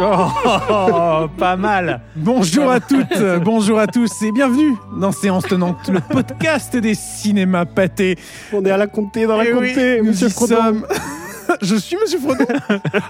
Oh, pas mal. Bonjour à toutes, bonjour à tous et bienvenue dans Séance Tenante, le podcast des cinémas pâtés. On est à la comté, dans la Eh oui, comté, nous monsieur y sommes. Je suis Monsieur Frodon.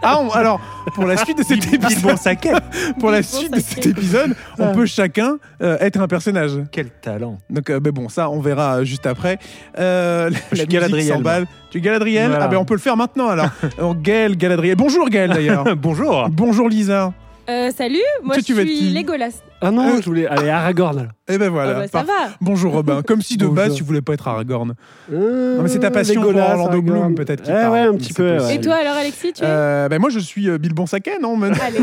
Ah, on- alors pour la suite de cet épisode, pour la suite de cet épisode, on Ah. peut chacun euh, être un personnage. Quel talent. Donc, euh, ben bon, ça, on verra euh, juste après. Euh, Je suis la musique Galadriel, s'emballe. Tu es Galadriel Voilà. Ah ben on peut le faire maintenant alors. alors Gaël, Galadriel. Bonjour Gaël d'ailleurs. Bonjour. Bonjour Lisa. Euh, salut, moi Toi, je tu vas être qui suis Legolas. Ah non, Euh. je voulais aller à Aragorn. là. Et ben voilà. Ah bah, ça va. Bonjour Robin. Comme si de base tu voulais pas être Aragorn. non, mais c'est ta passion pour Orlando Bloom, peut-être, Ouais, ouais, un petit peu. ouais. Et toi alors Alexis, tu es Euh, ben moi je suis euh, Bill Bonsaquet, non mais- Allez,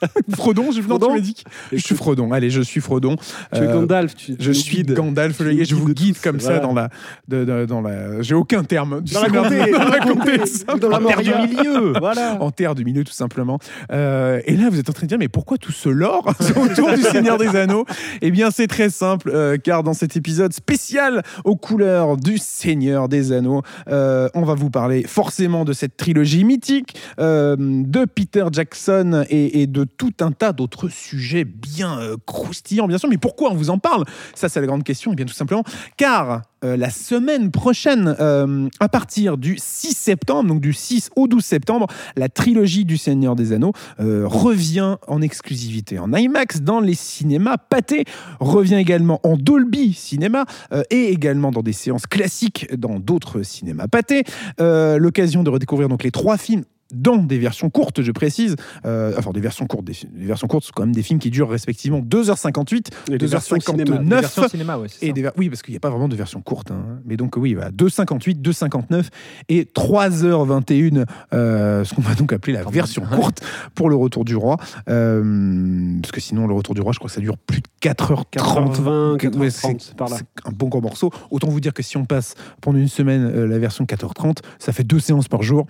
Frodon, je, non, tu Frodon m'as dit que- Je suis Frodon, allez, je suis Frodon. Tu es Euh, Gandalf. Tu, Je tu suis. Gandalf, je vous guide tous, comme ça voilà. dans la, de- de- dans la. J'ai aucun terme. Dans la comté, dans la comté, tout ça. Dans la En terre du milieu. Voilà. En terre du milieu, tout simplement. Euh, et là, vous êtes en train de dire, mais pourquoi tout ce lore autour du Seigneur des Anneaux? Eh bien, c'est très simple, euh, car dans cet épisode spécial aux couleurs du Seigneur des Anneaux, euh, on va vous parler forcément de cette trilogie mythique, euh, de Peter Jackson et, et de tout un tas d'autres sujets bien croustillants, bien sûr. Mais pourquoi on vous en parle? Ça, c'est la grande question. Et bien, tout simplement, car euh, la semaine prochaine, euh, à partir du 6 septembre, donc du 6 au 12 septembre, la trilogie du Seigneur des Anneaux euh, revient en exclusivité en IMAX dans les cinémas pâtés, revient également en Dolby Cinéma euh, et également dans des séances classiques dans d'autres cinémas pâtés. Euh, L'occasion de redécouvrir donc les trois films dans des versions courtes, je précise. Euh, enfin, des versions courtes. Des, des versions courtes, c'est quand même des films qui durent respectivement 2h58, Et des versions 2h59. cinéma. Ouais. Et ça. des oui, parce qu'il n'y a pas vraiment de version courte. hein. Mais donc, oui, voilà, 2,58, 2,59 et 3h21, euh, ce qu'on va donc appeler la version courte pour le Retour du Roi. Euh, parce que sinon, le Retour du Roi, je crois que ça dure plus de 4h30. 4h20, Ouais, 4h30, c'est- c'est par là. c'est un bon gros morceau. Autant vous dire que si on passe pendant une semaine euh, la version 4h30, ça fait deux séances par jour.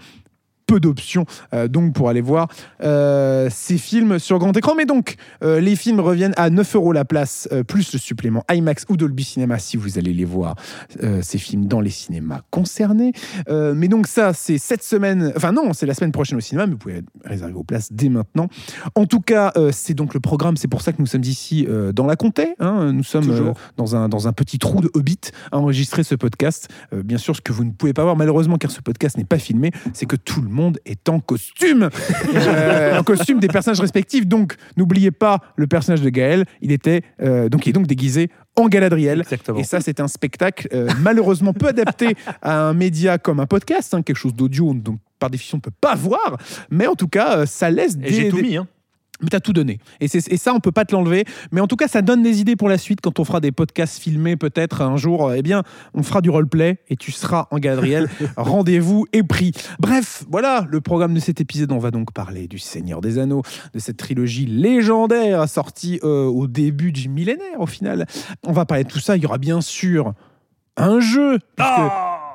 Peu d'options euh, donc pour aller voir euh, ces films sur grand écran. Mais donc, euh, les films reviennent à 9 euros la place, plus le supplément IMAX ou Dolby Cinema si vous allez les voir, ces films dans les cinémas concernés. Mais donc, ça, c'est cette semaine, enfin non, c'est la semaine prochaine au cinéma, mais vous pouvez réserver vos places dès maintenant. En tout cas, c'est donc le programme, c'est pour ça que nous sommes ici dans la Comté. hein. nous sommes euh, dans, un, dans un petit trou de Hobbit à enregistrer ce podcast. Euh, bien sûr, ce que vous ne pouvez pas voir, malheureusement, car ce podcast n'est pas filmé, c'est que tout le monde est en costume. Euh, en costume des personnages respectifs. Donc, n'oubliez pas le personnage de Gaël. Il était euh, donc, il est donc déguisé en Galadriel. Exactement. Et ça, c'est un spectacle euh, malheureusement peu adapté à un média comme un podcast, hein, quelque chose d'audio, donc par définition, on ne peut pas voir. Mais en tout cas, ça laisse Et des, j'ai tout mis, hein. Mais t'as tout donné. Et, ça, on peut pas te l'enlever. Mais en tout cas, ça donne des idées pour la suite. Quand on fera des podcasts filmés, peut-être un jour, eh bien, on fera du roleplay et tu seras en Galadriel. Rendez-vous est pris. Bref, voilà le programme de cet épisode. On va donc parler du Seigneur des Anneaux, de cette trilogie légendaire sortie euh, au début du millénaire, au final. On va parler de tout ça. Il y aura bien sûr un jeu. puisque-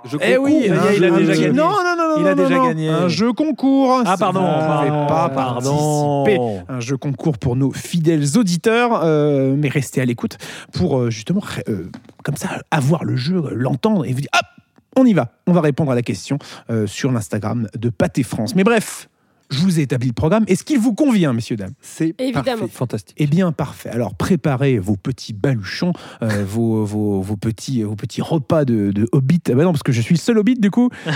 Je eh oui, un il a déjà gagné. Non, non, non, non, Il a non, déjà non. gagné. Un jeu concours. Ah, pardon. Pas participé Pardon. un jeu concours pour nos fidèles auditeurs, euh, mais restez à l'écoute pour euh, justement, euh, comme ça, avoir le jeu, l'entendre et vous dire hop, on y va. On va répondre à la question euh, sur l'Instagram de Pâté France. Mais bref, je vous ai établi le programme. Est-ce qu'il vous convient, messieurs, dames C'est évidemment. parfait. Fantastique. Eh bien, parfait. Alors, préparez vos petits baluchons, euh, vos, vos, vos petits, vos petits repas de, de Hobbit. Ah bah non, parce que je suis le seul Hobbit, du coup.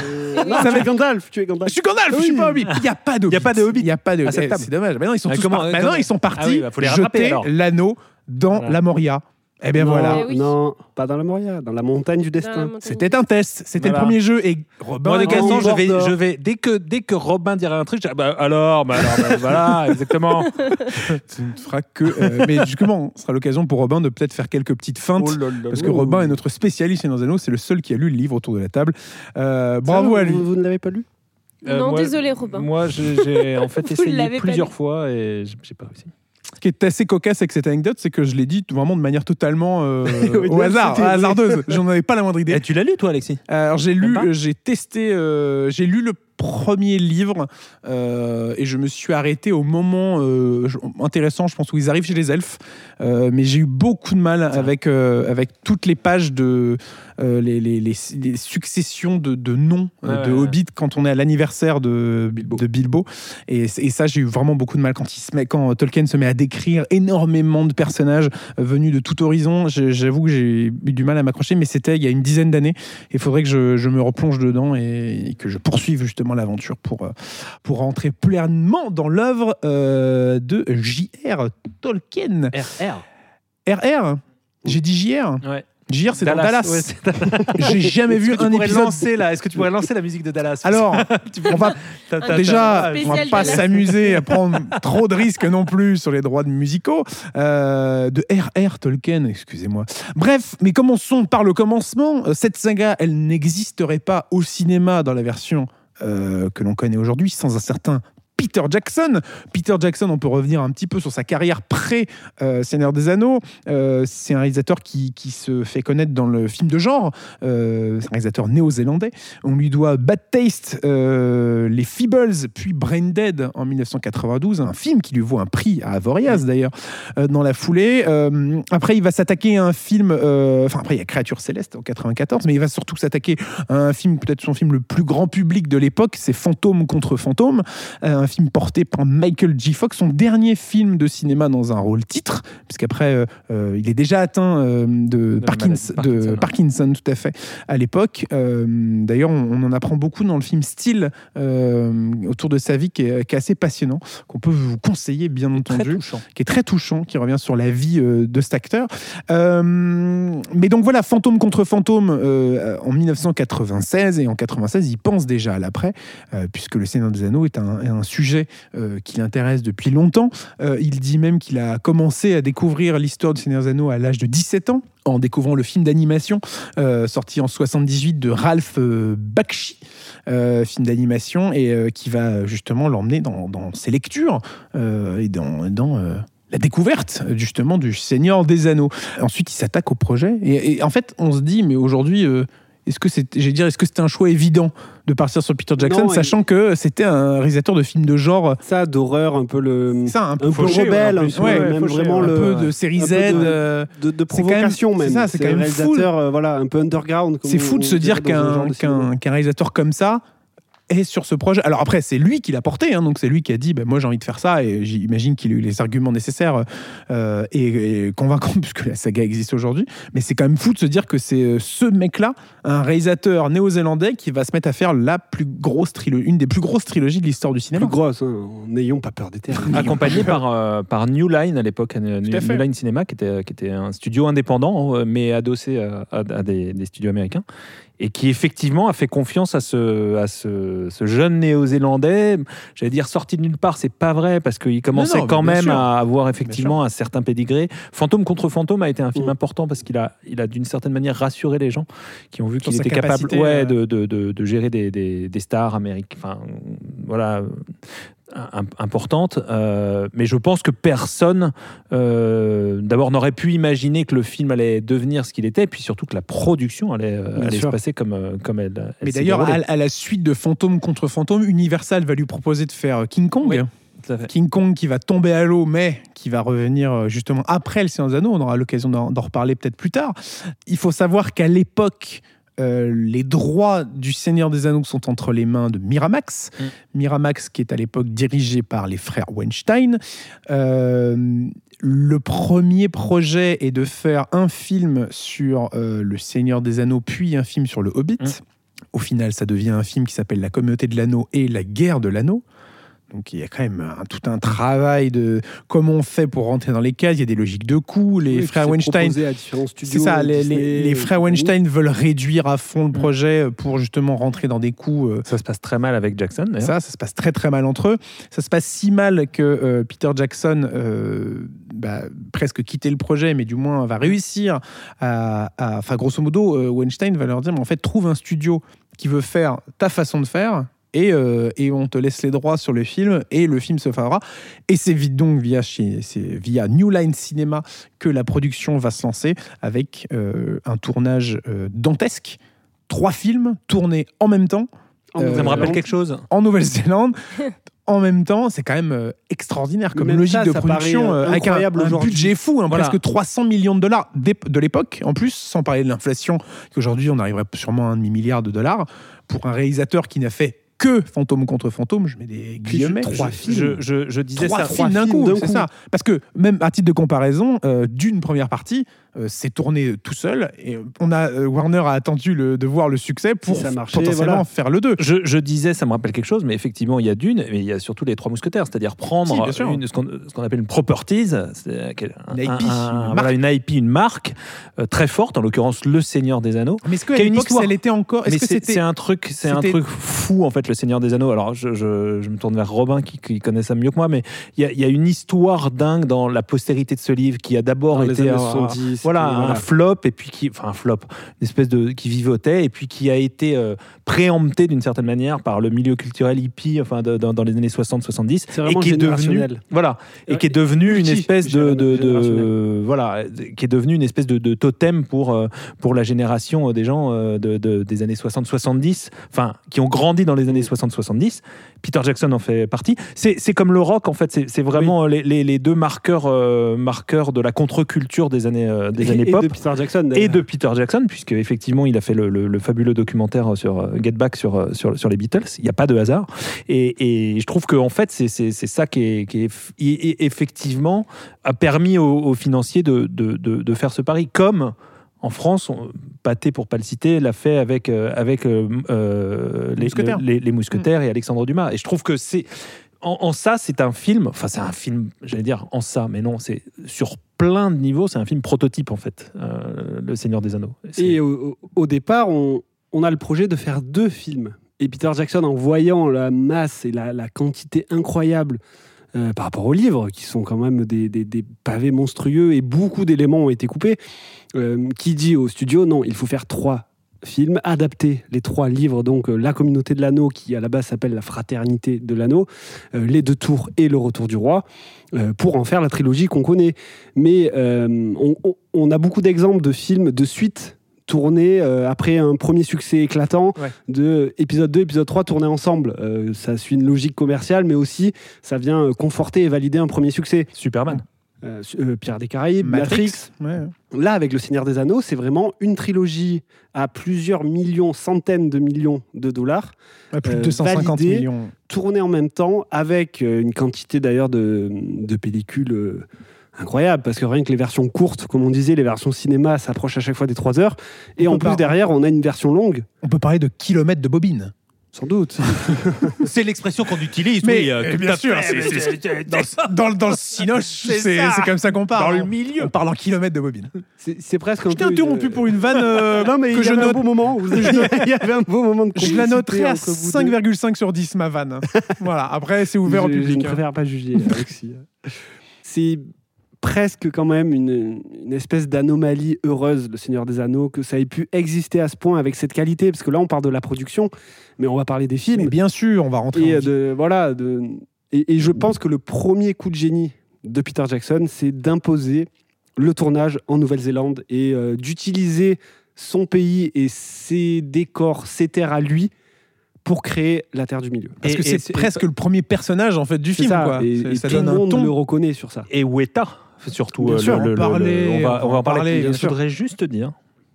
Non, tu es Gandalf. Tu es Je suis Gandalf, je suis Oui. pas Hobbit. Il n'y a pas de Il y a pas de Hobbit Il n'y a pas de cette Eh. C'est dommage. Maintenant, ils sont Ah, tous comment- par- euh, Maintenant, ils sont partis Ah oui, bah, faut les rattraper, jeter l'anneau dans Voilà. la Moria. Eh bien non, voilà. Eh oui. non, pas dans la Moria, dans la montagne du destin. montagne. C'était un test. C'était Voilà. le premier jeu. Et Robin. Moi, de gagné. je vais, je vais, dès que, dès que Robin dira un truc, je dis, ah bah, alors, bah, alors, bah, voilà, exactement. Tu ne feras que. euh, mais justement, ce sera l'occasion pour Robin de peut-être faire quelques petites feintes. Oh là là. Parce que. Robin est notre spécialiste dans Anneaux, c'est le seul qui a lu le livre autour de la table. Euh, bravo à lui. Vous, vous ne l'avez pas lu? Euh, Non, moi- désolé Robin. Moi, j'ai j'ai en fait essayé plusieurs lu. fois et j'ai pas réussi. Ce qui est assez cocasse avec cette anecdote, c'est que je l'ai dit vraiment de manière totalement euh, Oui, au hasard, hasardeuse. J'en avais pas la moindre idée. Et tu l'as lu, toi, Alexis? Alors j'ai lu, euh, j'ai testé, euh, j'ai lu le premier livre euh, et je me suis arrêté au moment euh, intéressant, je pense, où ils arrivent chez les elfes. Euh, mais j'ai eu beaucoup de mal avec, avec toutes les pages de, euh, les, les- les- les successions de, de noms euh, Ouais, de ouais, ouais. Hobbit quand on est à l'anniversaire de Bilbo. de Bilbo. Et, et ça, j'ai eu vraiment beaucoup de mal quand, il se met, quand Tolkien se met à décrire énormément de personnages euh, venus de tout horizon. J'avoue que j'ai eu du mal à m'accrocher, mais c'était il y a une dizaine d'années. Il faudrait que je, je me replonge dedans et, et que je poursuive justement l'aventure pour, pour rentrer pleinement dans l'œuvre euh, de J.R. Tolkien. RR. RR J'ai dit JR Ouais. JR, c'est dans Dallas. Ouais, c'est- J'ai jamais Est-ce vu que tu un pourrais épisode. lancer là Est-ce que tu pourrais lancer la musique de Dallas? Alors, on va déjà, on va Spécial pas Dallas. s'amuser à prendre trop de risques non plus sur les droits de musicaux euh, de R.R. Tolkien, excusez-moi. Bref, mais commençons par le commencement. Euh, Cette saga, elle n'existerait pas au cinéma dans la version euh, que l'on connaît aujourd'hui sans un certain Peter Jackson. Peter Jackson, on peut revenir un petit peu sur sa carrière pré-Seigneur des Anneaux. Euh, c'est un réalisateur qui, se fait connaître dans le film de genre. Euh, c'est un réalisateur néo-zélandais. On lui doit Bad Taste, euh, Les Feebles, puis Brain Dead en 1992, un film qui lui vaut un prix à Avoriaz d'ailleurs euh, dans la foulée. Euh, après, il va s'attaquer à un film, euh, enfin après il y a Créature Céleste en 94, mais il va surtout s'attaquer à un film, peut-être son film le plus grand public de l'époque, c'est Fantôme contre Fantôme, euh, un film porté par Michael J. Fox, son dernier film de cinéma dans un rôle titre, puisqu'après euh, euh, il est déjà atteint euh, de, la Parkins- maladie de de Parkinson, tout à fait, à l'époque. Euh, D'ailleurs, on, on en apprend beaucoup dans le film Style autour de sa vie qui est, qui est assez passionnant, qu'on peut vous conseiller bien Très entendu touchant. qui est très touchant, qui revient sur la vie de cet acteur. Mais donc voilà, Fantôme contre Fantôme en 1996 et en 96, il pense déjà à l'après, puisque le Seigneur des Anneaux est un, est un sujet euh, qui l'intéresse depuis longtemps. Euh, il dit même qu'il a commencé à découvrir l'histoire du Seigneur Anneaux à l'âge de 17 ans en découvrant le film d'animation euh, sorti en 78 de Ralph Bakshi, film d'animation, et qui va justement l'emmener dans, ses lectures et dans, la découverte justement du Seigneur des Anneaux. Ensuite, il s'attaque au projet, et, en fait, on se dit, mais aujourd'hui, est-ce que c'est, j'ai dire, est-ce que c'était un choix évident de partir sur Peter Jackson, Non, sachant que c'était un réalisateur de films de genre, Ça, d'horreur, un peu le. ça, un peu, Un peu fauché, rebelle, ouais, un peu, Ouais, même fauché, vraiment un le- peu de série Z. de- euh, de, de C'est quand même- provocation c'est même. ça, c'est quand un même fou. réalisateur, euh, voilà, un peu underground. C'est fou de se dire de qu'un qu'un réalisateur comme ça est sur ce projet. Alors après, c'est lui qui l'a porté, hein, donc c'est lui qui a dit bah, Moi j'ai envie de faire ça, et j'imagine qu'il a eu les arguments nécessaires euh, et, et convaincants, puisque la saga existe aujourd'hui. Mais c'est quand même fou de se dire que c'est euh, ce mec-là, un réalisateur néo-zélandais, qui va se mettre à faire la plus grosse trilogie, une des plus grosses trilogies de l'histoire du cinéma. plus grosse, hein, n'ayons pas peur des termes. Accompagné par, euh, par New Line à l'époque, euh, New, Line Cinema, qui était, qui était un studio indépendant, euh, mais adossé à, à- à des, des studios américains, et qui effectivement a fait confiance à ce, à ce, ce jeune néo-zélandais. J'allais dire sorti de nulle part, c'est pas vrai, parce qu'il commençait non, quand même sûr. à avoir effectivement un certain pédigré. Fantôme contre Fantôme a été un film Mm. important parce qu'il a, il a d'une certaine manière rassuré les gens qui ont vu qu'il était capable ouais, euh, de, de, de, de gérer des, des, des stars américaines. Enfin, voilà. Im- importante, euh, mais je pense que personne, euh, d'abord, n'aurait pu imaginer que le film allait devenir ce qu'il était, et puis surtout que la production allait, euh, allait se passer comme, comme elle. elle Mais d'ailleurs, à, à la suite de Fantôme contre Fantôme, Universal va lui proposer de faire King Kong. Oui. Fait. King Kong qui va tomber à l'eau, mais qui va revenir justement après le Seigneur des Anneaux. On aura l'occasion d'en d'en reparler peut-être plus tard. Il faut savoir qu'à l'époque, euh, les droits du Seigneur des Anneaux sont entre les mains de Miramax. Mm. Miramax qui est à l'époque dirigé par les frères Weinstein. Euh, le premier projet est de faire un film sur euh, le Seigneur des Anneaux, puis un film sur le Hobbit. Mm. Au final, ça devient un film qui s'appelle La communauté de l'anneau et la guerre de l'anneau. Donc il y a quand même un- tout un travail de comment on fait pour rentrer dans les cases. Il y a des logiques de coûts. Les Oui, frères Weinstein, proposé à différents studios, c'est ça. Les, Disney, les- les frères Weinstein veulent réduire à fond le Mm. projet pour justement rentrer dans des coûts. euh, Ça se passe très mal avec Jackson, ça, ça se passe très très mal entre eux. Ça se passe si mal que euh, Peter Jackson euh, bah, presque quitté le projet, mais du moins va réussir à, à- enfin grosso modo, euh, Weinstein va leur dire, mais en fait, trouve un studio qui veut faire ta façon de faire. Et, euh, et on te laisse les droits sur le film et le film se fera. Et c'est vite donc via, chez, c'est via New Line Cinema que la production va se lancer avec euh, un tournage euh, dantesque. Trois films tournés en même temps En Euh, Ça me rappelle Nouvelle-Zélande. quelque chose. en Nouvelle-Zélande, en même temps, c'est quand même extraordinaire comme Même logique ça, de ça production euh, avec un, un aujourd'hui. budget fou, hein, Voilà. presque 300 millions de dollars de l'époque, en plus, sans parler de l'inflation, qu'aujourd'hui on arriverait sûrement à un demi-milliard de dollars. Pour un réalisateur qui n'a fait que Fantôme contre Fantôme, je mets des guillemets. trois je- films. Je, je, je disais trois ça. films d'un coup, c'est ça. Parce que même à titre de comparaison, euh, d'une première partie, euh, c'est tourné tout seul et on a euh, Warner a attendu le- de voir le succès pour ça marchait, potentiellement voilà. faire le 2. Je, je disais, ça me rappelle quelque chose, mais effectivement, il y a Dune, mais il y a surtout les Trois Mousquetaires, c'est-à-dire prendre une- ce qu'on ce appelle une properties, Une IP, un- un- une voilà, une IP, une marque euh, très forte, en l'occurrence Le Seigneur des Anneaux. Mais est-ce qu'à Qui a une l'époque, elle était encore? Est-ce Mais que c'est c'était c'est un truc, c'est un truc fou en fait, le Seigneur des Anneaux. Alors je, je- je me tourne vers Robin qui, qui connaît ça mieux que moi, mais il y a, il y a une histoire dingue dans la postérité de ce livre qui a d'abord les été années un- 70, voilà, un flop et puis qui, enfin un flop, une espèce de qui vivotait et puis qui a été euh, préempté d'une certaine manière par le milieu culturel hippie, enfin de- dans, dans les années 60-70 C'est vraiment et qui est devenu, voilà, et qui est devenu une espèce de, de, de- générationnel. voilà, qui est devenu une espèce de, totem pour euh, pour la génération euh, des gens euh, de, de- des années 60-70, enfin qui ont grandi dans les années 60-70. Peter Jackson en fait partie. C'est c'est comme le rock en fait, c'est vraiment les, les- les deux marqueurs euh, marqueurs de la contre-culture des années euh, des Et- années et pop de Peter Jackson. et de Peter Jackson, puisque effectivement il a fait le, le- le fabuleux documentaire sur euh, Get Back sur, euh, sur, sur les Beatles. Il n'y a pas de hasard. Et, et je trouve que en fait c'est ça qui, est, qui effectivement a permis aux, aux financiers de, de, de- de faire ce pari, comme en France, on, Pathé pour pas le citer, l'a fait avec euh, avec les, Mousquetaires. le- les- les mousquetaires et Alexandre Dumas. Et je trouve que c'est en, en ça, c'est un film, enfin c'est un film, j'allais dire en ça, mais non, c'est sur plein de niveaux, c'est un film prototype en fait, euh, Le Seigneur des Anneaux. Et au, au- au départ, on, on a le projet de faire deux films. Et Peter Jackson, en voyant la masse et la, la quantité incroyable euh, par rapport aux livres, qui sont quand même des, des- des pavés monstrueux et beaucoup d'éléments ont été coupés, euh, qui dit au studio non, il faut faire trois films, adapter les trois livres, donc euh, La communauté de l'anneau, qui à la base s'appelle La fraternité de l'anneau, euh, Les deux tours et Le retour du roi, euh, pour en faire la trilogie qu'on connaît. Mais euh, on, a beaucoup d'exemples de films de suite tournés après un premier succès éclatant Ouais. de épisode 2, épisode 3 tournés ensemble. Ça suit une logique commerciale, mais aussi ça vient conforter et valider un premier succès. Superman. Euh, euh, Pierre des Caraïbes, Matrix. Ouais. Là, avec Le Seigneur des Anneaux, c'est vraiment une trilogie à plusieurs millions, centaines de millions de dollars, plus de Euh, 250 validé. millions. tournée en même temps, avec euh, une quantité d'ailleurs de, de pellicules euh, incroyable, parce que rien que les versions courtes, comme on disait, les versions cinéma s'approchent à chaque fois des 3 heures. Et On en plus, derrière, on a une version longue, On peut parler de kilomètres de bobines. Sans doute. C'est l'expression qu'on utilise. Mais, oui, euh, tout bien sûr, fait, Dans, dans, dans le cinoche, C'est comme ça qu'on parle. Dans le milieu. On parle en kilomètres de bobines. C'est presque un Je t'ai interrompu une- pour une vanne euh, Non, mais que il y je avait un note. beau moment. Vous il y avait un beau moment de Je la noterai à entre vous deux. 5,5 sur 10, ma vanne. voilà, après, c'est ouvert au Je- Je public. ne préfère pas juger, Alexis. C'est presque quand même une, une espèce d'anomalie heureuse, Le Seigneur des Anneaux, que ça ait pu exister à ce point avec cette qualité, parce que là, on parle de la production, mais on va parler des films. Mais bien sûr, on va rentrer Et, en de, voilà, de, et, et je pense que le premier coup de génie de Peter Jackson, c'est d'imposer le tournage en Nouvelle-Zélande et euh, d'utiliser son pays et ses décors, ses terres à lui pour créer la Terre du Milieu. Parce Et- que c'est presque le premier personnage en fait du film. ça, quoi. et, ça tout donne le un monde ton. le reconnaît sur ça. Et Weta, surtout. Bien euh, sûr, le- on le- en le- parlait, on va, on va en parler. bien je sûr. voudrais juste dire,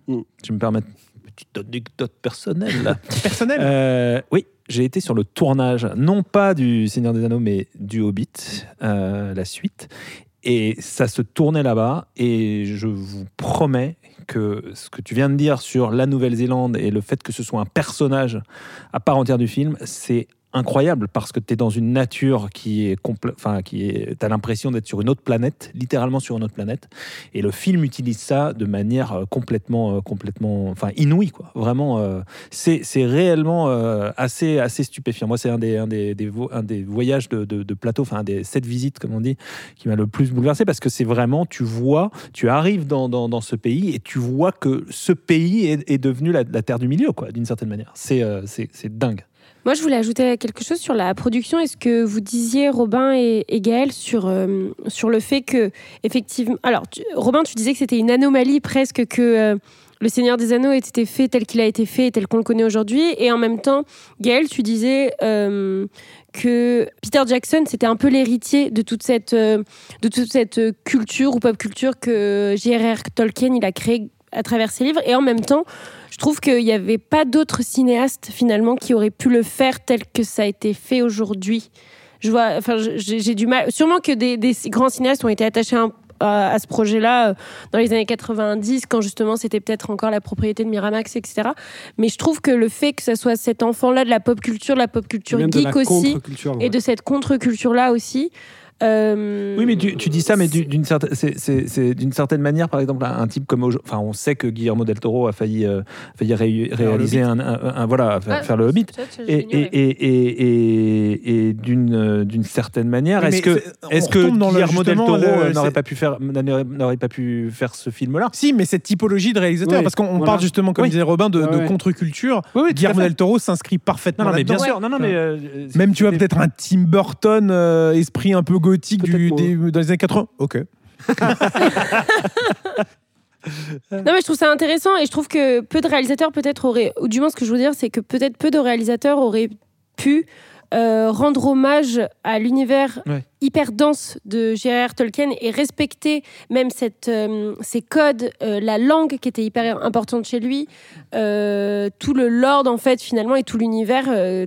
Mm. tu me permets, une petite anecdote personnelle. là. personnel. Euh, oui, j'ai été sur le tournage, non pas du Seigneur des Anneaux, mais du Hobbit, euh, la suite. Et ça se tournait là-bas. Et je vous promets que ce que tu viens de dire sur la Nouvelle-Zélande et le fait que ce soit un personnage à part entière du film, c'est incroyable parce que tu es dans une nature qui est enfin qui est tu as l'impression d'être sur une autre planète, littéralement sur une autre planète et le film utilise ça de manière euh, complètement euh, complètement enfin inouïe quoi. Vraiment euh, c'est réellement euh, assez assez stupéfiant. Moi c'est un des un des, des un des voyages de, de, plateau enfin des sept visites comme on dit qui m'a le plus bouleversé parce que c'est vraiment tu vois, tu arrives dans, dans, ce pays et tu vois que ce pays est, devenu la, terre du milieu quoi d'une certaine manière. C'est euh, c'est dingue. Moi, je voulais ajouter quelque chose sur la production. Est-ce que vous disiez, Robin et, et Gaël, sur, euh, sur le fait que, effectivement. Alors, Robin, tu disais que c'était une anomalie presque que. euh, le Seigneur des Anneaux ait été fait tel qu'il a été fait, tel qu'on le connaît aujourd'hui. Et en même temps, Gaël, tu disais euh, que Peter Jackson, c'était un peu l'héritier de toute cette, de toute cette culture ou pop culture que J.R.R. Tolkien il a créé à travers ses livres. Et en même temps, je trouve qu'il n'y avait pas d'autres cinéastes finalement qui auraient pu le faire tel que ça a été fait aujourd'hui. Je vois, enfin, j'ai du mal. Sûrement que des, des grands cinéastes ont été attachés à, ce projet-là euh, dans les années 90, quand justement c'était peut-être encore la propriété de Miramax, etc. Mais je trouve que le fait que ce soit cet enfant-là de la pop culture, de la pop culture geek aussi, et de cette contre-culture-là aussi. Euh, Oui, mais tu, tu dis ça, mais du- d'une certaine, c'est- c'est- c'est d'une certaine manière, par exemple, un, un type comme, enfin, on sait que Guillermo del Toro a failli, euh, failli ré- réaliser un, un- un- voilà, faire, ah, faire le Hobbit. Et, j'ignorais. et, et, et, et, et d'une euh, d'une certaine manière, est-ce que est-ce que retombe dans le- Guillermo del Toro euh, n'aurait pas pu faire n'aurait pas pu faire ce film-là? Si, mais cette typologie de réalisateur, Oui, parce qu'on voilà. parle justement, comme Oui. disait Robin, de, Ouais, de ouais. contre-culture. Oui, oui, Guillermo del Toro s'inscrit parfaitement Non, non, mais bien sûr. Non, non, mais euh, Même, tu vois, peut-être un Tim Burton, esprit un peu gothique du, des- dans les années 80. Ok. Non, mais je trouve ça intéressant et je trouve que peu de réalisateurs peut-être auraient, ou du moins ce que je veux dire, c'est que peut-être peu de réalisateurs auraient pu euh, rendre hommage à l'univers Ouais. Hyper dense de J.R.R. Tolkien et respecter même euh, ces codes, euh, la langue qui était hyper importante chez lui, euh, tout le lord en fait finalement et tout l'univers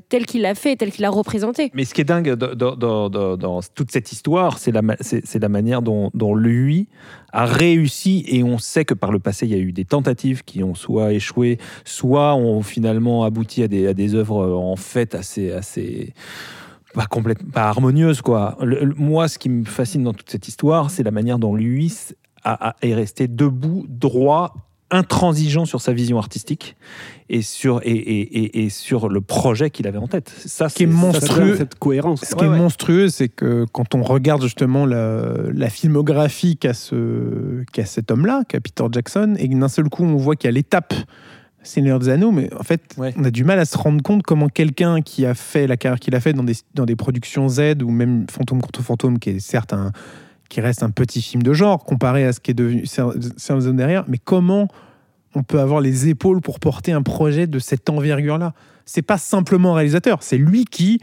tel qu'il l'a fait tel qu'il l'a représenté. Mais ce qui est dingue dans, toute cette histoire, c'est la, manière dont, lui a réussi, et on sait que par le passé, il y a eu des tentatives qui ont soit échoué, soit ont finalement abouti à des, à des œuvres en fait assez, assez pas complètement pas harmonieuses quoi. Le- le- moi, ce qui me fascine dans toute cette histoire, c'est la manière dont lui a- a- est resté debout, droit, intransigeant sur sa vision artistique et sur et, et- et- et sur le projet qu'il avait en tête. Ça, qui est monstrueux. cette cohérence. Ce Ouais, qui est ouais. monstrueux, c'est que quand on regarde justement la, la filmographie qu'a ce, qu'a cet homme-là, qu'a Peter Jackson, et d'un seul coup on voit qu'il y a l'étape Seigneur des Anneaux, mais en fait, Ouais. on a du mal à se rendre compte comment quelqu'un qui a fait la carrière qu'il a fait dans des, dans des productions Z ou même Fantôme contre Fantôme, qui est certes un, qui reste un petit film de genre comparé à ce qui est devenu Seigneur des Anneaux derrière, mais comment on peut avoir les épaules pour porter un projet de cette envergure-là? C'est pas simplement un réalisateur, c'est lui qui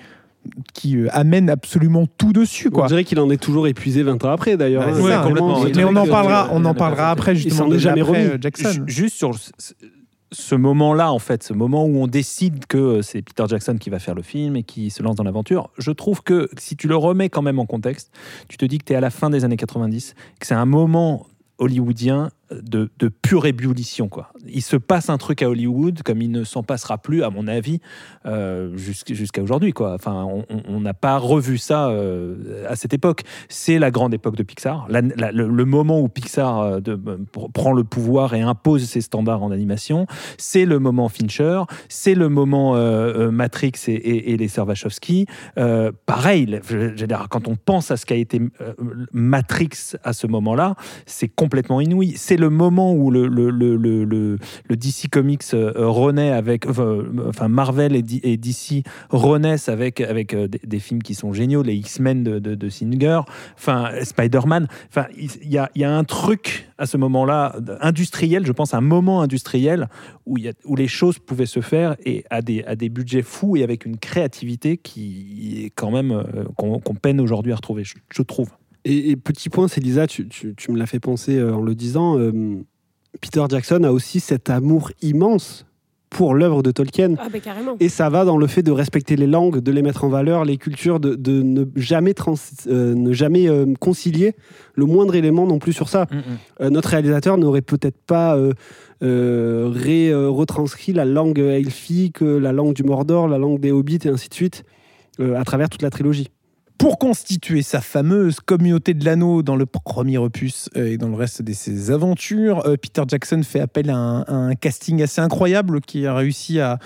qui euh, amène absolument tout dessus, On quoi. dirait qu'il en est toujours épuisé 20 ans après d'ailleurs. Ouais, c'est Ouais, c'est Mais on en parlera, on il en parlera après justement. s'en est jamais remis. euh, Jackson. Ju- Juste sur ce- moment-là, en fait, ce moment où on décide que euh, c'est Peter Jackson qui va faire le film et qui se lance dans l'aventure, je trouve que si tu le remets quand même en contexte, tu te dis que tu es à la fin des années 90, que c'est un moment hollywoodien de, pure ébullition. Quoi. Il se passe un truc à Hollywood comme il ne s'en passera plus, à mon avis, euh, jusqu'- jusqu'à aujourd'hui. Quoi. Enfin, on- n'a pas revu ça euh, à cette époque. C'est la grande époque de Pixar. Le, moment où Pixar euh, prend le pouvoir et impose ses standards en animation, c'est le moment Fincher, c'est le moment Matrix et, les. Euh, pareil, quand on pense à ce qu'a été Matrix à ce moment-là, c'est complètement inouï. C'est le moment où le, DC Comics euh, renaît avec, enfin, Marvel et, DC renaissent avec, avec euh, des, films qui sont géniaux, les X-Men de, Singer, enfin Spider-Man. Enfin, il y a, un truc à ce moment-là industriel, je pense, un moment industriel où, y a, où les choses pouvaient se faire et à des, budgets fous et avec une créativité qui est quand même euh, qu'on peine aujourd'hui à retrouver, je trouve. Et, et petit point, c'est Lisa, tu, tu- tu me l'as fait penser euh, en le disant. euh, Peter Jackson a aussi cet amour immense pour l'œuvre de Tolkien. Ah, carrément. Et ça va dans le fait de respecter les langues, de les mettre en valeur, les cultures, de, de ne jamais, trans- euh, ne jamais euh, concilier le moindre élément non plus sur ça. Euh, notre réalisateur n'aurait peut-être pas euh, euh, ré- euh, retranscrit la langue elfique, la langue du Mordor, la langue des hobbits et ainsi de suite euh, à travers toute la trilogie. Pour constituer sa fameuse communauté de l'anneau dans le premier opus euh, et dans le reste de ses aventures, euh, Peter Jackson fait appel à un, casting assez incroyable qui a réussi à,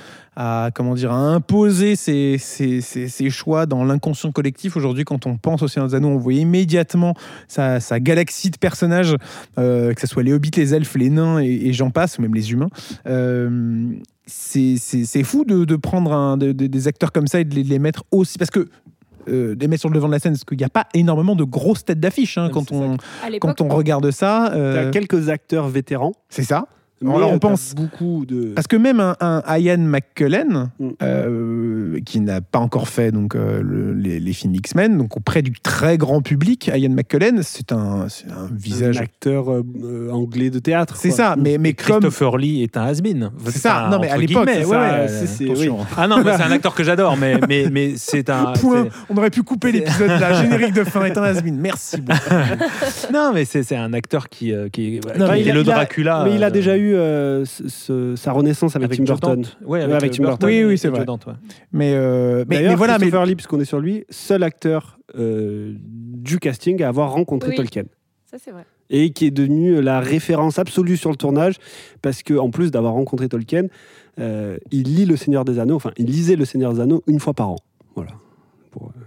comment dire, à imposer ses, choix dans l'inconscient collectif. Aujourd'hui, quand on pense au Seigneur des Anneaux, on voit immédiatement sa, galaxie de personnages, euh, que ce soit les hobbits, les elfes, les nains et, j'en passe, ou même les humains. C'est fou de, prendre des acteurs comme ça et de les, de les mettre aussi. Parce que euh, les mettre sur le devant de la scène, parce qu'il n'y a pas énormément de grosses têtes d'affiche hein, quand, on, quand on regarde ça. euh, T'as quelques acteurs vétérans, c'est ça. Mais Alors, on euh, pense- beaucoup de. Parce que même un, un Ian McKellen, Mm. euh, qui n'a pas encore fait donc, euh, le- les, les films X-Men, donc auprès du très grand public, Ian McKellen, c'est un, c'est un un visage. acteur euh, euh, anglais de théâtre. C'est ça, mais, mais comme. Christopher Lee est un has-been. C'est ça, non, mais à entre l'époque, guillemets, c'est ouais, ça, ouais, c'est- c'est- attention. Ah non, mais c'est un acteur que j'adore, mais, mais, mais c'est un. Point. c'est- On aurait pu couper l'épisode là. Générique de fin est un has Merci beaucoup. Non, mais c'est c'est un acteur qui, euh, qui, Non, qui mais est il le a- Dracula. Mais il a déjà eu euh, ce- sa renaissance avec, Tim Joe Burton. Ouais, avec euh, Tim Burton. Oui, oui, c'est vrai. Dante, ouais. Mais, euh, mais, D'ailleurs, mais voilà, mais Christopher Lee, puisqu'on est sur lui, seul acteur euh, du casting à avoir rencontré Oui. Tolkien. Ça, c'est vrai. Et qui est devenu la référence absolue sur le tournage, parce que en plus d'avoir rencontré Tolkien, euh, il lit Le Seigneur des Anneaux, enfin, il lisait Le Seigneur des Anneaux une fois par an. Voilà. Pour, euh,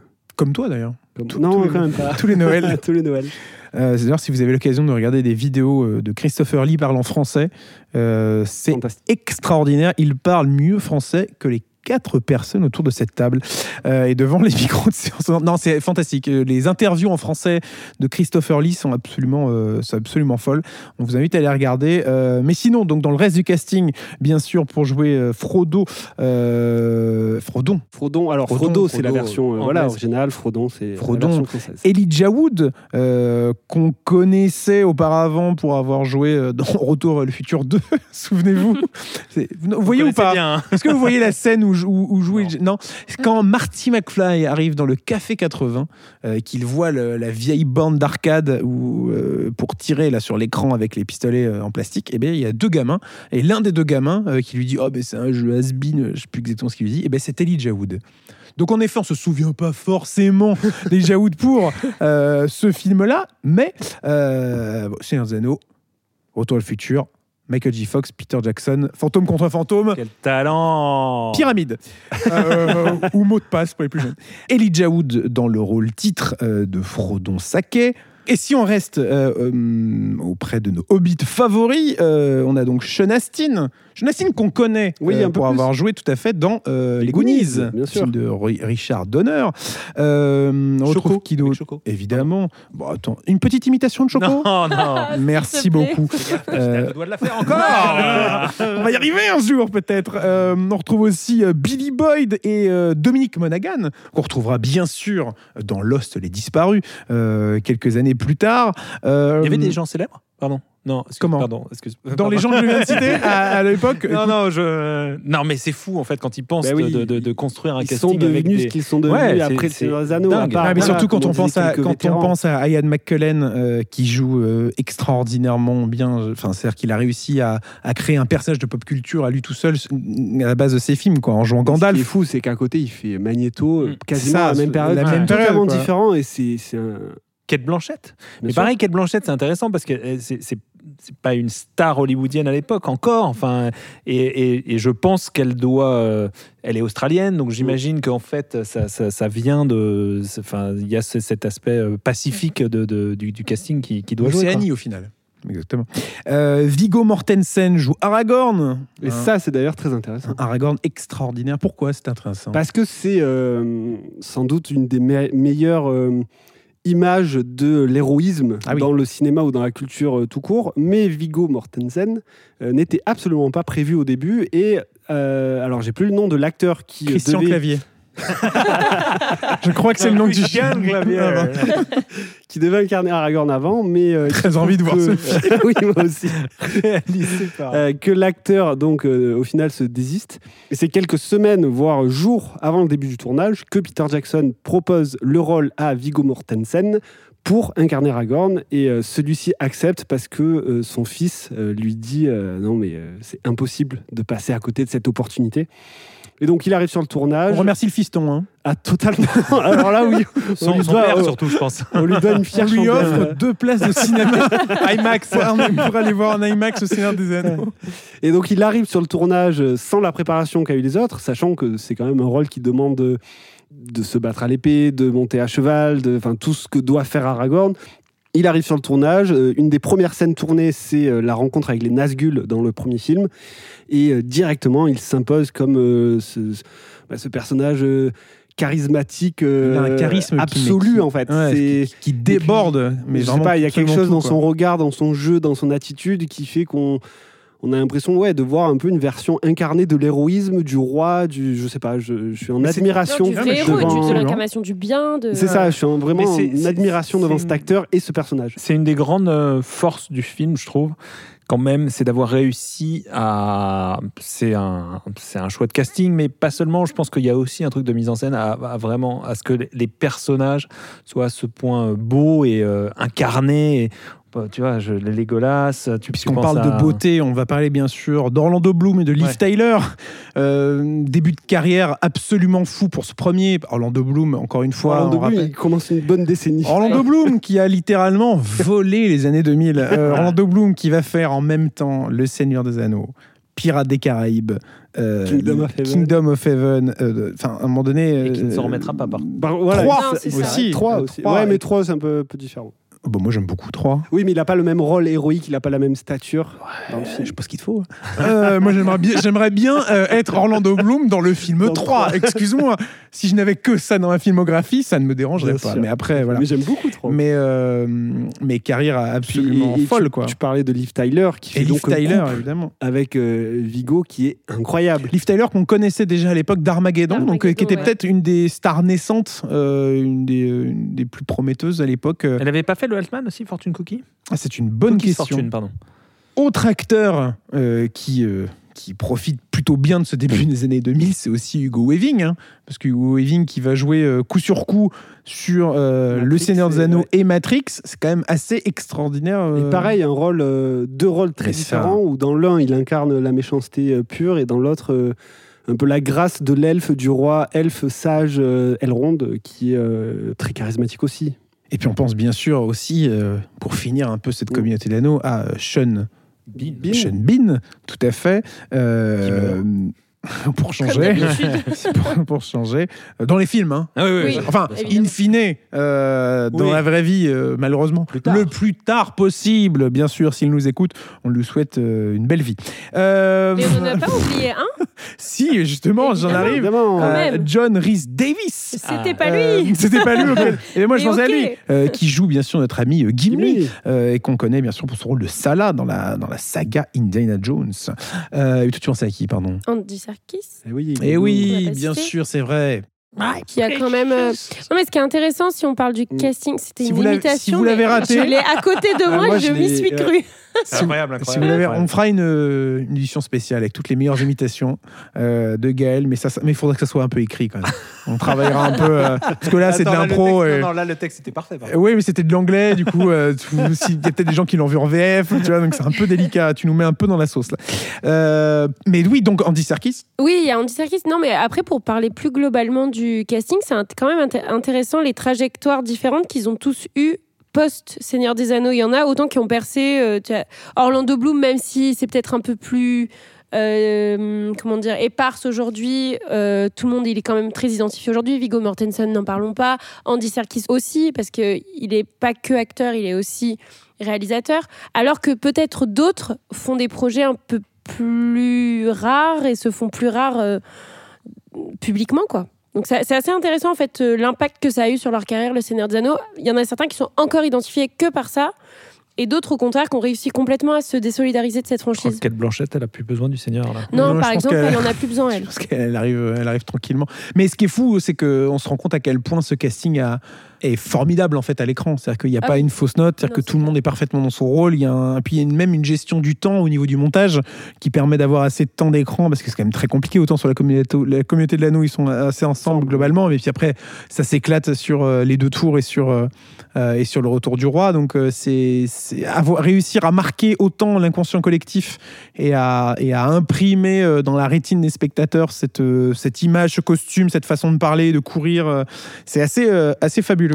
comme toi d'ailleurs. comme- non, tous les- quand même pas. Tous les Noëls. Tous les Noëls. Euh, D'ailleurs, si vous avez l'occasion de regarder des vidéos euh, de Christopher Lee parlant français, euh, c'est extraordinaire. Il parle mieux français que les quatre personnes autour de cette table Euh, et devant les micros de séance. Non, c'est fantastique. Euh, Les interviews en français de Christopher Lee sont absolument, euh, sont absolument folles. On vous invite à les regarder. Euh, mais sinon, donc dans le reste du casting, bien sûr, pour jouer Frodo, Frodon, Frodon, alors Frodon, Frodo, c'est la Frodo, version voilà, originale, Frodon, c'est Frodon. la version française. Elijah Wood, qu'on connaissait auparavant pour avoir joué dans Retour le futur 2, souvenez-vous. Vous, vous voyez ou connaissez pas hein. Est-ce que vous voyez la scène où, où, où jouait Non. Non. Quand Marty McFly arrive dans le Café 80, euh, qu'il voit le- la vieille bande d'arcade où, euh, pour tirer là sur l'écran avec les pistolets euh, en plastique, et bien il y a deux gamins et l'un des deux gamins euh, qui lui dit oh ben c'est un jeu has-been, je sais plus exactement ce qu'il lui dit, et ben c'est Elijah Wood. Donc en effet, on se souvient pas forcément d'Elijah Wood pour ce film-là, mais bon, Seigneur des Anneaux, Retour le futur, Michael J. Fox, Peter Jackson, Fantôme contre Fantôme, Quel talent Pyramide Euh, ou mot de passe pour les plus jeunes. Elijah Wood dans le rôle titre euh, de Frodon Sake. Et si on reste euh, euh, auprès de nos hobbits favoris, euh, on a donc Sean Astin. Astin qu'on connaît Oui, euh, un peu pour plus. avoir joué tout à fait dans euh, Les, Les Goonies, Goonies, bien sûr. film de Ri- Richard Donner. Euh, on Choco, retrouve Choco. Évidemment. Bon, attends, une petite imitation de Choco Non, non. Merci te plaît. beaucoup. Euh, Tu dois de la faire encore on va y arriver un jour peut-être. Euh, on retrouve aussi euh, Billy Boyd et euh, Dominique Monaghan, qu'on retrouvera bien sûr dans Lost les disparus euh, quelques années plus tard. Euh, Il y avait des gens célèbres Pardon. Non, excuse- Comment Pardon, excuse. dans les gens que je viens de citer à, à l'époque. Non, non, je. Non, mais c'est fou en fait quand ils pensent Bah oui, de, de- de construire un Ils casting sont avec devenus des. ce qu'ils sont devenus Ouais, après des Anneaux. dingue. à part, Ah, mais voilà, surtout quand on, pense à, quand on pense à Ian McKellen euh, qui joue euh, extraordinairement bien, enfin c'est-à-dire qu'il a réussi à, à créer un personnage de pop culture à lui tout seul à la base de ses films quoi, en jouant Ce qui est Gandalf. fou, c'est qu'à côté, il fait Magneto, Mm. quasiment Ça, à la même période, la même totalement période, différent. Et c'est un. Kate Blanchett. bien Mais sûr. pareil, Kate Blanchett, c'est intéressant parce que c'est c'est- c'est pas une star hollywoodienne à l'époque encore. Enfin, et, et- et je pense qu'elle doit. euh, elle est australienne, donc j'imagine qu'en fait, ça, ça- ça vient de. c'est- Enfin, il y a ce- cet aspect euh, pacifique de, de- du, du casting qui, qui doit jouer. quoi. Océanie au final. Exactement. Euh, Vigo Mortensen joue Aragorn. Et Un- ça, c'est d'ailleurs très intéressant. un Aragorn extraordinaire. Pourquoi c'est intéressant Parce que c'est euh, sans doute une des me- meilleures euh, images de l'héroïsme Ah oui. dans le cinéma ou dans la culture euh, tout court. Mais Viggo Mortensen euh, n'était absolument pas prévu au début. Et euh, alors, j'ai plus le nom de l'acteur qui Christian devait, Clavier. Je crois que c'est le nom. Ah, bah. qui devait incarner Aragorn avant, mais euh, Très envie de voir ce oui, moi aussi. Réalisé par- Euh, que l'acteur donc euh, au final se désiste. Et c'est quelques semaines, voire jours avant le début du tournage, que Peter Jackson propose le rôle à Viggo Mortensen pour incarner Aragorn. Et euh, celui-ci accepte parce que euh, son fils euh, lui dit euh, non mais euh, c'est impossible de passer à côté de cette opportunité. Et donc il arrive sur le tournage. On remercie le fiston. hein. Ah totalement. Alors là oui, on Son, lui son doit, père, euh, surtout, je pense. on lui donne une On fière lui chandelle. offre deux places de cinéma IMAX pour aller voir un IMAX au Seigneur des Anneaux. Et donc il arrive sur le tournage euh, sans la préparation qu'a eu les autres, sachant que c'est quand même un rôle qui demande de, de se battre à l'épée, de monter à cheval, de, enfin tout ce que doit faire Aragorn. Il arrive sur le tournage. euh, Une des premières scènes tournées, c'est euh, la rencontre avec les Nazgûl dans le premier film. Et euh, directement, il s'impose comme euh, ce, ce- bah, ce personnage euh, charismatique, euh, Il a un charisme absolu qui- en fait. Ouais, qui, qui déborde. Mais je sais pas, il y a quelque chose dans quoi. son regard, dans son jeu, dans son attitude qui fait qu'on on a l'impression ouais, de voir un peu une version incarnée de l'héroïsme, du roi, du. Je sais pas, je, je suis en Mais admiration. du vrai héros, devant- de l'incarnation du bien. De... C'est ça, je suis en- vraiment en admiration devant cet acteur et ce personnage. C'est une des grandes euh, forces du film, je trouve, quand même, c'est d'avoir réussi à. C'est un, c'est un choix de casting, mais pas seulement. Je pense qu'il y a aussi un truc de mise en scène à, à vraiment à ce que les personnages soient à ce point euh, beaux et euh, incarnés. Et, tu vois, je, les Legolas. Tu, Puisqu'on parle à- de beauté, on va parler bien sûr d'Orlando Bloom et de Liv Ouais. Tyler. Euh, début de carrière absolument fou pour ce premier. Orlando Bloom, encore une fois, Orlando on Bloom, rappelle. il commence une bonne décennie. Orlando Bloom qui a littéralement volé les années 2000. Euh, Orlando Bloom qui va faire en même temps Le Seigneur des Anneaux, Pirates des Caraïbes, euh, Kingdom of Heaven. Kingdom of Heaven, euh, Enfin, à un moment donné. Et qui ne euh, s'en remettra pas par Bah, voilà, ça- ça- aussi. Trois Euh, aussi. trois. Ouais, mais trois, c'est un peu, peu différent. Bon, moi j'aime beaucoup 3. Oui, mais il n'a pas le même rôle héroïque, il n'a pas la même stature dans le Je film. sais pas ce qu'il te faut. Euh, moi, j'aimerais bien, j'aimerais bien euh, être Orlando Bloom dans le film Dans le 3. trois. Excuse-moi. Si je n'avais que ça dans ma filmographie, ça ne me dérangerait Bien pas. sûr. Mais après, voilà. Mais j'aime beaucoup trois. Mais euh, mes carrières absolument Puis, et- et folles, tu, quoi. Tu parlais de Liv Tyler qui Et fait Liv donc un Tyler, évidemment. avec euh, Vigo qui est incroyable. Liv Tyler qu'on connaissait déjà à l'époque d'Armageddon, donc euh, qui Armageddon, était ouais. peut-être une des stars naissantes, euh, une, des, une des plus prometteuses à l'époque. Elle avait pas fait le Altman aussi, Fortune Cookie ah, c'est une bonne Cookies question. Fortune, pardon. Autre acteur euh, qui, euh, qui profite plutôt bien de ce début des années 2000, c'est aussi Hugo Weaving. hein, parce que Hugo Weaving qui va jouer euh, coup sur coup sur euh, Le Seigneur des et- Anneaux et Matrix, c'est quand même assez extraordinaire. euh. Et pareil, un rôle, euh, deux rôles très Mais ça- différents où dans l'un il incarne la méchanceté euh, pure et dans l'autre euh, un peu la grâce de l'elfe, du roi elfe sage euh, Elrond qui est euh, très charismatique aussi. Et puis on pense bien sûr aussi, euh, pour finir un peu cette Mm. communauté d'anneaux, à euh, Sean Bean. Bean. Sean Bean, tout à fait. Euh, pour changer. pour, pour changer. Euh, Dans les films, hein. Ah oui, oui, Oui. oui. Enfin, Évidemment. in fine, euh, dans Oui. la vraie vie, euh, malheureusement, Plus le plus tard possible, bien sûr, s'il nous écoute, on lui souhaite euh, une belle vie. Euh, Mais on n'en a pas oublié un. si, justement, j'en arrive. Euh. John Rhys Davis. C'était Ah. pas Euh, lui. C'était pas lui. ok. Et moi, je pensais à lui, euh, qui joue bien sûr notre ami euh, Gimli, euh, et qu'on connaît bien sûr pour son rôle de Salah dans la, dans la saga Indiana Jones. Euh, et toi, tu pensais à qui, pardon? Andy Serkis. Eh oui, Eh oui, pas bien sûr, c'est vrai. Qui a quand même. euh, Non, mais ce qui est intéressant, si on parle du Mm. casting, c'était Si une vous l'avez- imitation. si vous l'avez raté- Je l'ai à côté de Ah, moi, moi, je je m'y l'ai- suis euh, cru. C'est incroyable, Si vous l'avez, incroyable. on fera une, euh, une édition spéciale avec toutes les meilleures imitations euh, de Gaël, mais ça, ça- mais il faudrait que ça soit un peu écrit quand même. On travaillera un peu euh, parce que là c'est de Attends, là, le l'impro. texte- et- Non, non, là, le texte était parfait. par Euh, Oui, mais c'était de l'anglais, du coup, euh, si- il y a peut-être des gens qui l'ont vu en VF, tu vois, donc c'est un peu délicat. Tu nous mets un peu dans la sauce là. Euh, mais oui, donc Andy Serkis. Oui, il y a Andy Serkis. Non, mais après, pour parler plus globalement du casting, c'est quand même inté- intéressant les trajectoires différentes qu'ils ont tous eues post Seigneur des Anneaux. Il y en a autant qui ont percé. euh, Orlando Bloom, même si c'est peut-être un peu plus. euh, comment dire, éparse aujourd'hui. euh, tout le monde, il est quand même très identifié aujourd'hui. Viggo Mortensen, n'en parlons pas. Andy Serkis aussi, parce qu'il n'est pas que acteur, il est aussi réalisateur. Alors que peut-être d'autres font des projets un peu plus rares et se font plus rares publiquement, quoi. Donc c'est assez intéressant en fait euh, l'impact que ça a eu sur leur carrière, le Seigneur des Anneaux. Il y en a certains qui sont encore identifiés que par ça, et d'autres au contraire qui ont réussi complètement à se désolidariser de cette franchise. Kate Blanchett, elle a plus besoin du Seigneur. Là. Non, Non, par exemple, qu'elle- elle en a plus besoin elle. Parce qu'elle arrive, elle arrive tranquillement. Mais ce qui est fou, c'est qu'on se rend compte à quel point ce casting a- est formidable en fait à l'écran. C'est-à-dire qu'il n'y a Ah pas oui. une fausse note, c'est-à-dire que tout le monde est parfaitement dans son rôle. Il y a un, puis il y a une- même une gestion du temps au niveau du montage qui permet d'avoir assez de temps d'écran parce que c'est quand même très compliqué. Autant sur la communauté, la communauté de l'anneau, ils sont assez ensemble globalement, mais puis après ça s'éclate sur euh, les deux tours et sur euh, euh, et sur le retour du roi. Donc c'est réussir à marquer autant l'inconscient collectif et à, et à imprimer dans la rétine des spectateurs cette, cette image, ce costume, cette façon de parler, de courir. c'est assez, assez fabuleux,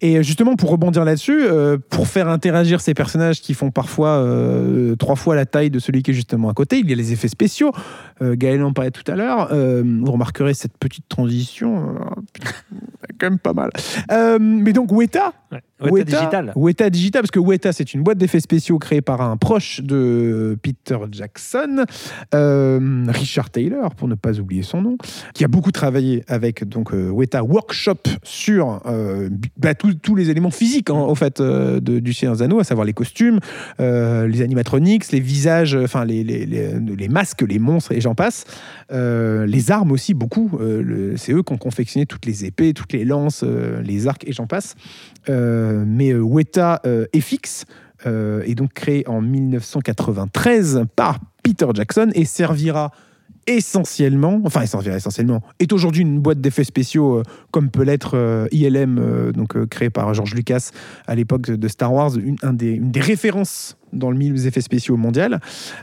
Et justement, pour rebondir là-dessus, euh, pour faire interagir ces personnages qui font parfois euh, trois fois la taille de celui qui est justement à côté, il y a les effets spéciaux. Euh, Gaël en parlait tout à l'heure. Euh, vous remarquerez cette petite transition. euh, quand même pas mal. Euh, mais donc Weta, Ouais. Weta Digital. Weta Digital, parce que Weta, c'est une boîte d'effets spéciaux créée par un proche de Peter Jackson, Richard Taylor, pour ne pas oublier son nom, qui a beaucoup travaillé avec donc Weta Workshop sur bah, tous- les éléments physiques, en, au fait, de- du Seigneur Anneaux, à savoir les costumes, les animatronics, les visages, enfin les, les, les, les masques, les monstres et j'en passe. Euh, les armes aussi, beaucoup. Euh, c'est eux qui ont confectionné toutes les épées, toutes les lances, euh, les arcs et j'en passe. Mais Weta FX est donc créé en 1993 par Peter Jackson et servira essentiellement, enfin essentiellement, essentiellement est aujourd'hui une boîte d'effets spéciaux comme peut l'être ILM, donc euh, créé par George Lucas à l'époque de Star Wars, un une des références dans le milieu des effets spéciaux mondial.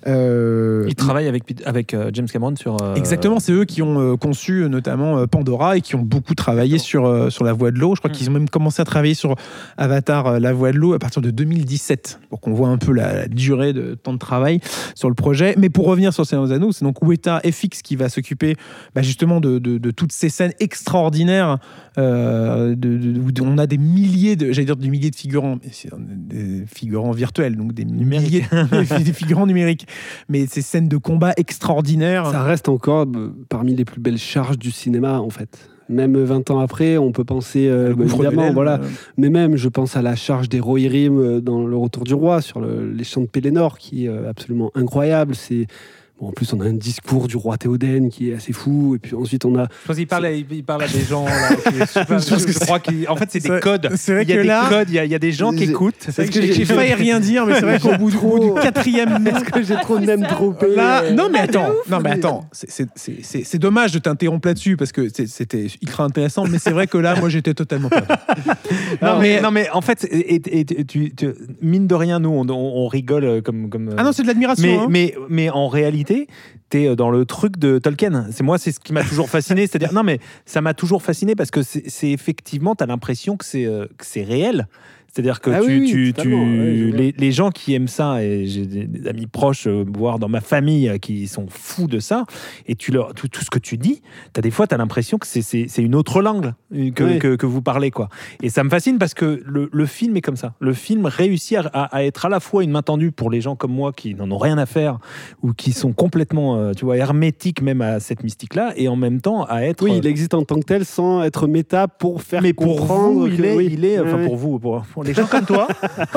Euh, Il travaille avec, euh, James Cameron sur. euh, Exactement, c'est eux qui ont euh, conçu notamment euh, Pandora et qui ont beaucoup travaillé sur, euh, sur la voie de l'eau. Je crois Mm. qu'ils ont même commencé à travailler sur Avatar, euh, la voie de l'eau, à partir de 2017, pour qu'on voit un peu la, la durée de temps de travail sur le projet. Mais pour revenir sur Seigneur des Anneaux, c'est donc Weta FX qui va s'occuper bah, justement de, de- de toutes ces scènes extraordinaires. euh, de- de- où on a des milliers de, j'allais dire des milliers de figurants, mais c'est des figurants virtuels, donc des Numériques. milliers des figurants numériques. Mais ces scènes de combat extraordinaires. Ça reste encore euh, parmi les plus belles charges du cinéma, en fait. Même 20 ans après, on peut penser, euh, évidemment, voilà. euh, Mais même, je pense à la charge des Rohirrim dans Le Retour du Roi, sur le- les champs de Pélénor, qui est euh, absolument incroyable. C'est bon, en plus, on a un discours du roi Théoden qui est assez fou. Et puis ensuite, on a Je pense qu'il parle, à- il parle à des gens. Là, je, Je je- qu'en fait, c'est des codes. c'est vrai il y a que des là- codes, il y a, il y a des gens qui écoutent. c'est ce que J'ai failli rien dire, mais c'est vrai qu'au bout, bout du quatrième Est-ce que j'ai trop de même droppé Là, euh, non mais attends, non mais attends, c'est- c'est- c'est c'est- c'est dommage de t'interrompre là-dessus parce que c'était ultra intéressant, mais c'est vrai que là, moi, j'étais totalement perdu. Non, mais, non, mais en fait, et, et- et tu, tu- mine de rien, nous, on, on- on rigole euh, comme. comme Ah non, c'est de l'admiration. mais, hein. mais, mais en réalité, tu es dans le truc de Tolkien. C'est moi, c'est ce qui m'a toujours fasciné. C'est-à-dire, non, mais ça m'a toujours fasciné parce que c'est effectivement, tu as l'impression que c'est euh, que c'est réel. C'est-à-dire que Ah tu, oui, tu, les, les gens qui aiment ça, et j'ai des, amis proches, euh, voire dans ma famille, euh, qui sont fous de ça, et tu leur, tout, tout ce que tu dis, as des fois, tu as l'impression que c'est- une autre langue euh, que, Oui. que, que vous parlez. quoi. Et ça me fascine parce que le, le film est comme ça. Le film réussit à, à- être à la fois une main tendue pour les gens comme moi qui n'en ont rien à faire ou qui sont complètement, tu vois, hermétiques même à cette mystique-là, et en même temps à être. Oui, il existe en tant que tel sans être méta pour faire mais pour comprendre vous, il que- est, il est, enfin pour vous, pour, pour les gens comme toi.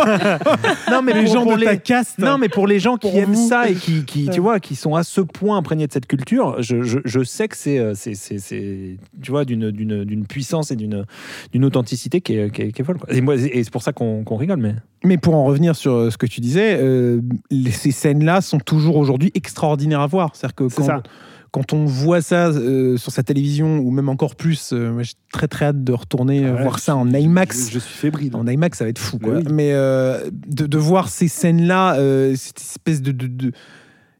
non, mais les pour- gens pour de ta caste. non, mais pour les gens qui aiment vous. ça et qui, qui, tu vois, qui sont à ce point imprégnés de cette culture, je, je, je sais que c'est, euh, c'est, c'est, c'est, tu vois, d'une, d'une, d'une puissance et d'une, d'une authenticité qui est, qui est, qui est folle. quoi. Et, moi, et c'est pour ça qu'on, qu'on rigole, mais. Mais pour en revenir sur euh, ce que tu disais, euh, les- ces scènes-là sont toujours aujourd'hui extraordinaires à voir. C'est-à-dire que C'est ça. Quand on voit ça euh, sur sa télévision ou même encore plus, euh, moi, j'ai très très hâte de retourner euh, Ouais, voir ça en IMAX. Je, je suis fébrile. En IMAX, ça va être fou. Quoi. Oui. Mais euh, de, de voir ces scènes-là, cette espèce de. de- de-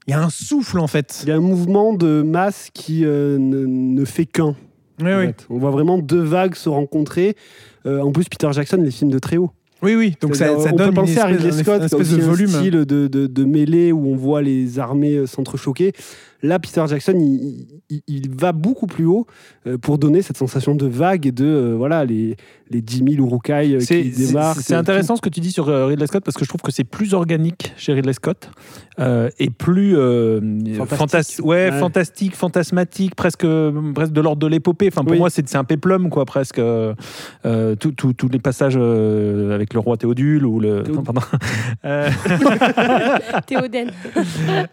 Il y a un souffle en fait. Il y a un mouvement de masse qui euh, ne, ne fait qu'un. Oui, oui. fait. On voit vraiment deux vagues se rencontrer. Euh, en plus, Peter Jackson, les films de très haut. Oui, oui. Donc ça, ça on donne peut penser une à espèce, Ridley un Scott, espèce qui a de aussi un volume. style de, de, de mêlée où on voit les armées s'entrechoquer. Là, Peter Jackson, il, il- il va beaucoup plus haut euh, pour donner cette sensation de vague et de euh, voilà les, les 10 000 Urukai euh, C'est, qui c'est- débarquent. c'est intéressant ce que tu dis sur euh, Ridley Scott parce que je trouve que c'est plus organique chez Ridley Scott euh, et plus euh, Fantastique. fantas- ouais, Ouais. fantastique, fantasmatique, presque, presque de l'ordre de l'épopée. Enfin, pour Oui. moi, c'est, c'est un péplum, quoi, presque. euh, euh, tous les passages euh, avec le roi Théodule ou le. Enfin, pardon. Euh, Théoden.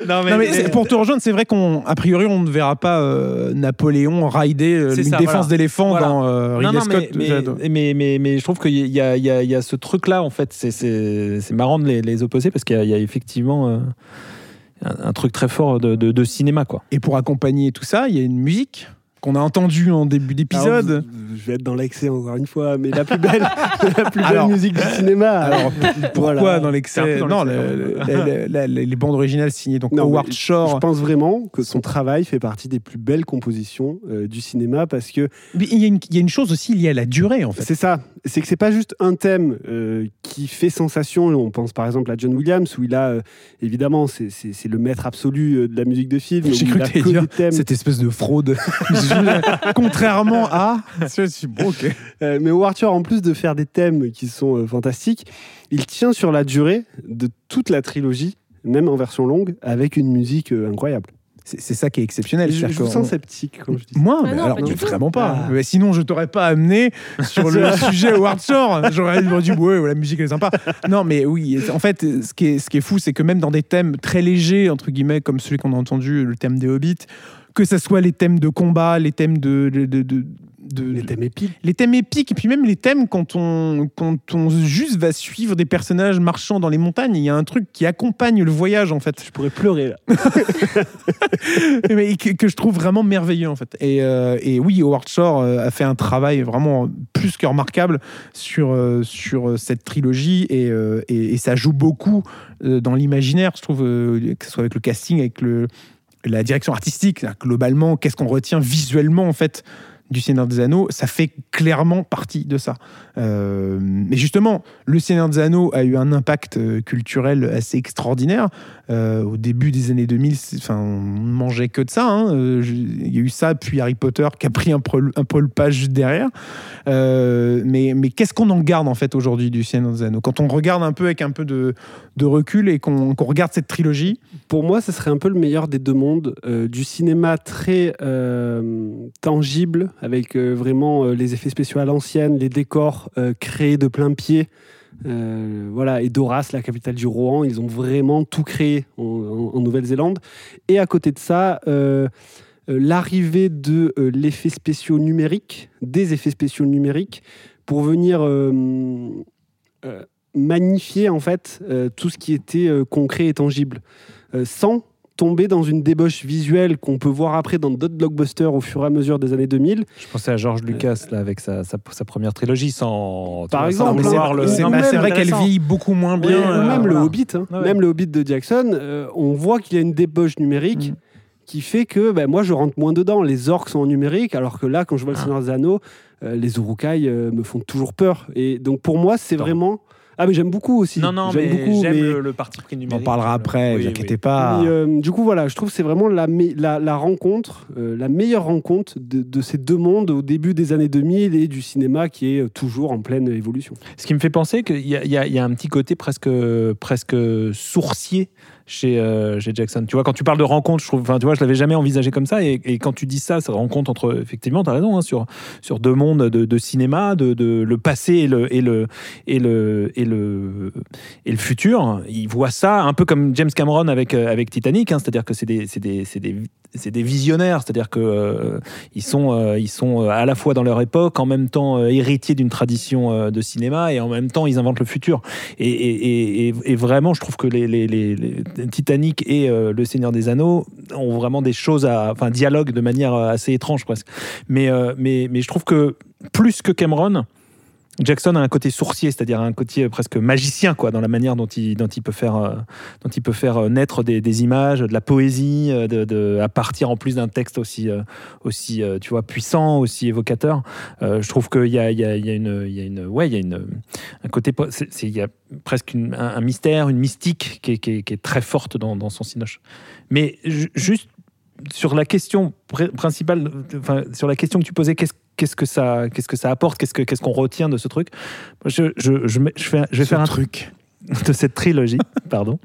non, Non, mais pour te rejoindre, c'est vrai qu'on, a priori, on ne verra pas euh, Napoléon rider euh, une ça, défense voilà. d'éléphant Voilà. dans euh, Ridley non, Scott. mais, j'adore. mais, mais, mais, mais je trouve qu'il y y, y a ce truc-là, en fait. C'est, marrant de les, les opposer parce qu'il y a, il y a effectivement euh, un, un truc très fort de, de, de cinéma, quoi. Et pour accompagner tout ça, il y a une musique qu'on a entendue en début d'épisode. Je vais être dans l'excès encore une fois, mais la plus belle, la plus belle Alors- musique du cinéma. Alors, pourquoi Voilà. dans l'excès Non, le- le- le- les bandes originales signées donc Non, Howard Shore. Je pense vraiment que son travail fait partie des plus belles compositions euh, du cinéma parce que Mais il y, a une, il y a une chose aussi liée à la durée en fait. c'est ça, c'est que c'est pas juste un thème euh, qui fait sensation. On pense par exemple à John Williams où il a euh, évidemment c'est- le maître absolu de la musique de film. J'ai cru que dire. Cette espèce de fraude. contrairement à. Je suis- bon, ok. Euh, mais Howard Shore, en plus de faire des thèmes qui sont euh, fantastiques, il tient sur la durée de toute la trilogie, même en version longue, avec une musique euh, incroyable. C'est c'est ça qui est exceptionnel. je, c'est-à-dire je qu'on- sens sceptique quand je dis ça. Moi, Ah mais non, alors pas du tout. vraiment pas. Ah. Mais sinon, je t'aurais pas amené sur le sujet Howard Shore. J'aurais dit ouais, ouais, la musique elle est sympa. Non, mais oui. En fait, ce qui est, ce qui est fou, c'est que même dans des thèmes très légers entre guillemets, comme celui qu'on a entendu, le thème des Hobbits, que ce soit les thèmes de combat, les thèmes de, de, de- de- de- Les thèmes épiques. les thèmes épiques et puis même les thèmes quand on quand on juste va suivre des personnages marchant dans les montagnes il y a un truc qui accompagne le voyage en fait Je pourrais pleurer là. mais que, que je trouve vraiment merveilleux en fait. Et, euh, et oui, Howard Shore euh, a fait un travail vraiment plus que remarquable sur, euh, sur cette trilogie et, et, et ça joue beaucoup dans l'imaginaire, je trouve, que ce soit avec le casting, avec le, la direction artistique, globalement, qu'est-ce qu'on retient visuellement en fait du Seigneur des Anneaux, ça fait clairement partie de ça. Euh, mais justement, le Seigneur des Anneaux a eu un impact euh, culturel assez extraordinaire. Euh, au début des années 2000, c'est- enfin, on mangeait que de ça. hein. Il y a eu ça, puis Harry Potter qui a pris un peu, un peu le pas juste derrière. Mais mais qu'est-ce qu'on en garde en fait aujourd'hui du Seigneur des Anneaux? Quand on regarde un peu avec un peu de, de recul et qu'on regarde cette trilogie, Pour moi, ce serait un peu le meilleur des deux mondes. du cinéma très tangible, avec euh, vraiment euh, les effets spéciaux à l'ancienne, les décors euh, créés de plein pied. Voilà, et Doras, la capitale du Rohan, ils ont vraiment tout créé en, Nouvelle-Zélande. Et à côté de ça, l'arrivée de l'effet spéciaux numérique, des effets spéciaux numériques, pour venir magnifier en fait tout ce qui était concret et tangible, sans tomber dans une débauche visuelle qu'on peut voir après dans d'autres blockbusters au fur et à mesure des années 2000. Je pensais à George Lucas là avec sa, sa, sa première trilogie sans Par exemple, c'est- vrai qu'elle vieillit beaucoup moins bien. Ou euh, même le. Hobbit, hein. Ouais. même le Hobbit de Jackson, euh, on voit qu'il y a une débauche numérique. Mm. Qui fait que ben, moi je rentre moins dedans. Les orques sont en numérique, alors que là, quand je vois le Ah. Seigneur des Anneaux, euh, les Urukai euh, me font toujours peur. Et donc pour moi, c'est vraiment. Ah, mais j'aime beaucoup aussi. Non, non, j'aime mais beaucoup. j'aime mais- le, le parti pris On numérique. en parlera après, Oui, vous oui. inquiétez pas. Mais, euh, du coup, voilà, je trouve que c'est vraiment la, me- la, la rencontre, euh, la meilleure rencontre de, de ces deux mondes au début des années 2000 et du cinéma qui est euh, toujours en pleine évolution. Ce qui me fait penser qu'il y, a- il y a- il y a un petit côté presque, presque sourcier chez, euh, chez Jackson. Tu vois, quand tu parles de rencontre, je trouve, enfin, tu vois, je l'avais jamais envisagé comme ça. Et, quand tu dis ça, ça rencontre entre, effectivement, tu as raison, hein, sur, sur deux mondes de, cinéma, de, le passé et le, et le, et le, et le, et le futur. Il voit ça un peu comme James Cameron avec, euh, avec Titanic, hein, c'est-à-dire que c'est des, c'est des, c'est des, c'est des visionnaires, c'est-à-dire que euh, ils sont, ils sont à la fois dans leur époque, en même temps héritiers d'une tradition de cinéma, et en même temps ils inventent le futur. Et, vraiment, je trouve que les Titanic et euh, Le Seigneur des Anneaux ont vraiment des choses à, enfin, dialoguent de manière euh, assez étrange presque. Mais, euh, mais, mais je trouve que plus que Cameron. Jackson a un côté sourcier, c'est-à-dire un côté presque magicien, quoi, dans la manière dont il, peut faire, euh, dont il peut faire euh, naître des, images, de la poésie, euh, à partir en plus d'un texte aussi, euh, aussi, euh, tu vois, puissant, aussi évocateur. Euh, je trouve qu'il y a, ouais, il y a une, un côté, il y a presque un, mystère, une mystique qui est, très forte dans, son cinoche. Mais ju- juste sur la question pr- principale, sur la question que tu posais, qu'est-ce qu'est-ce que ça, qu'est-ce que ça apporte, qu'est-ce que qu'est-ce qu'on retient de ce truc je, je, je, je fais, je vais Ce faire un truc. de cette trilogie, pardon.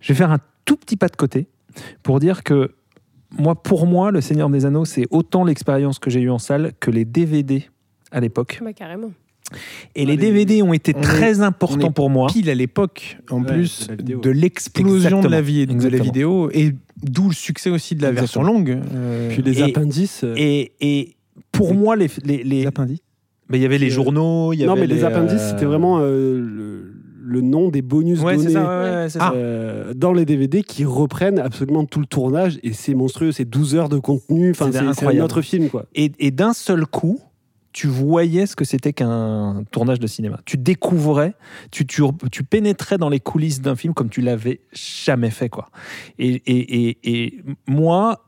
Je vais faire un tout petit pas de côté pour dire que moi, pour moi, Le Seigneur des Anneaux, c'est autant l'expérience que j'ai eue en salle que les DVD à l'époque. Bah, carrément. Et Ah, les les- DVD ont été très importants on est pour moi. Pile à l'époque, en Ouais, plus de l'explosion de la, vie, de la vidéo, et d'où le succès aussi de la version longue. euh, Puis les Et- appendices. euh, Et, et pour moi, les, les, les- les appendices. ben, il y avait les Euh, journaux. Il y non, avait mais les, appendices, euh, c'était vraiment euh, le, le nom des bonus Ouais, donnés. ça. ouais, ouais, c'est ça. euh, dans les DVD qui reprennent absolument tout le tournage et c'est monstrueux, c'est 12 heures de contenu, enfin C'est un incroyable. autre film quoi. Et, et d'un seul coup, tu voyais ce que c'était qu'un tournage de cinéma. Tu découvrais, tu, tu, tu pénétrais dans les coulisses d'un film comme tu l'avais jamais fait. Quoi. Et, et, et, et moi,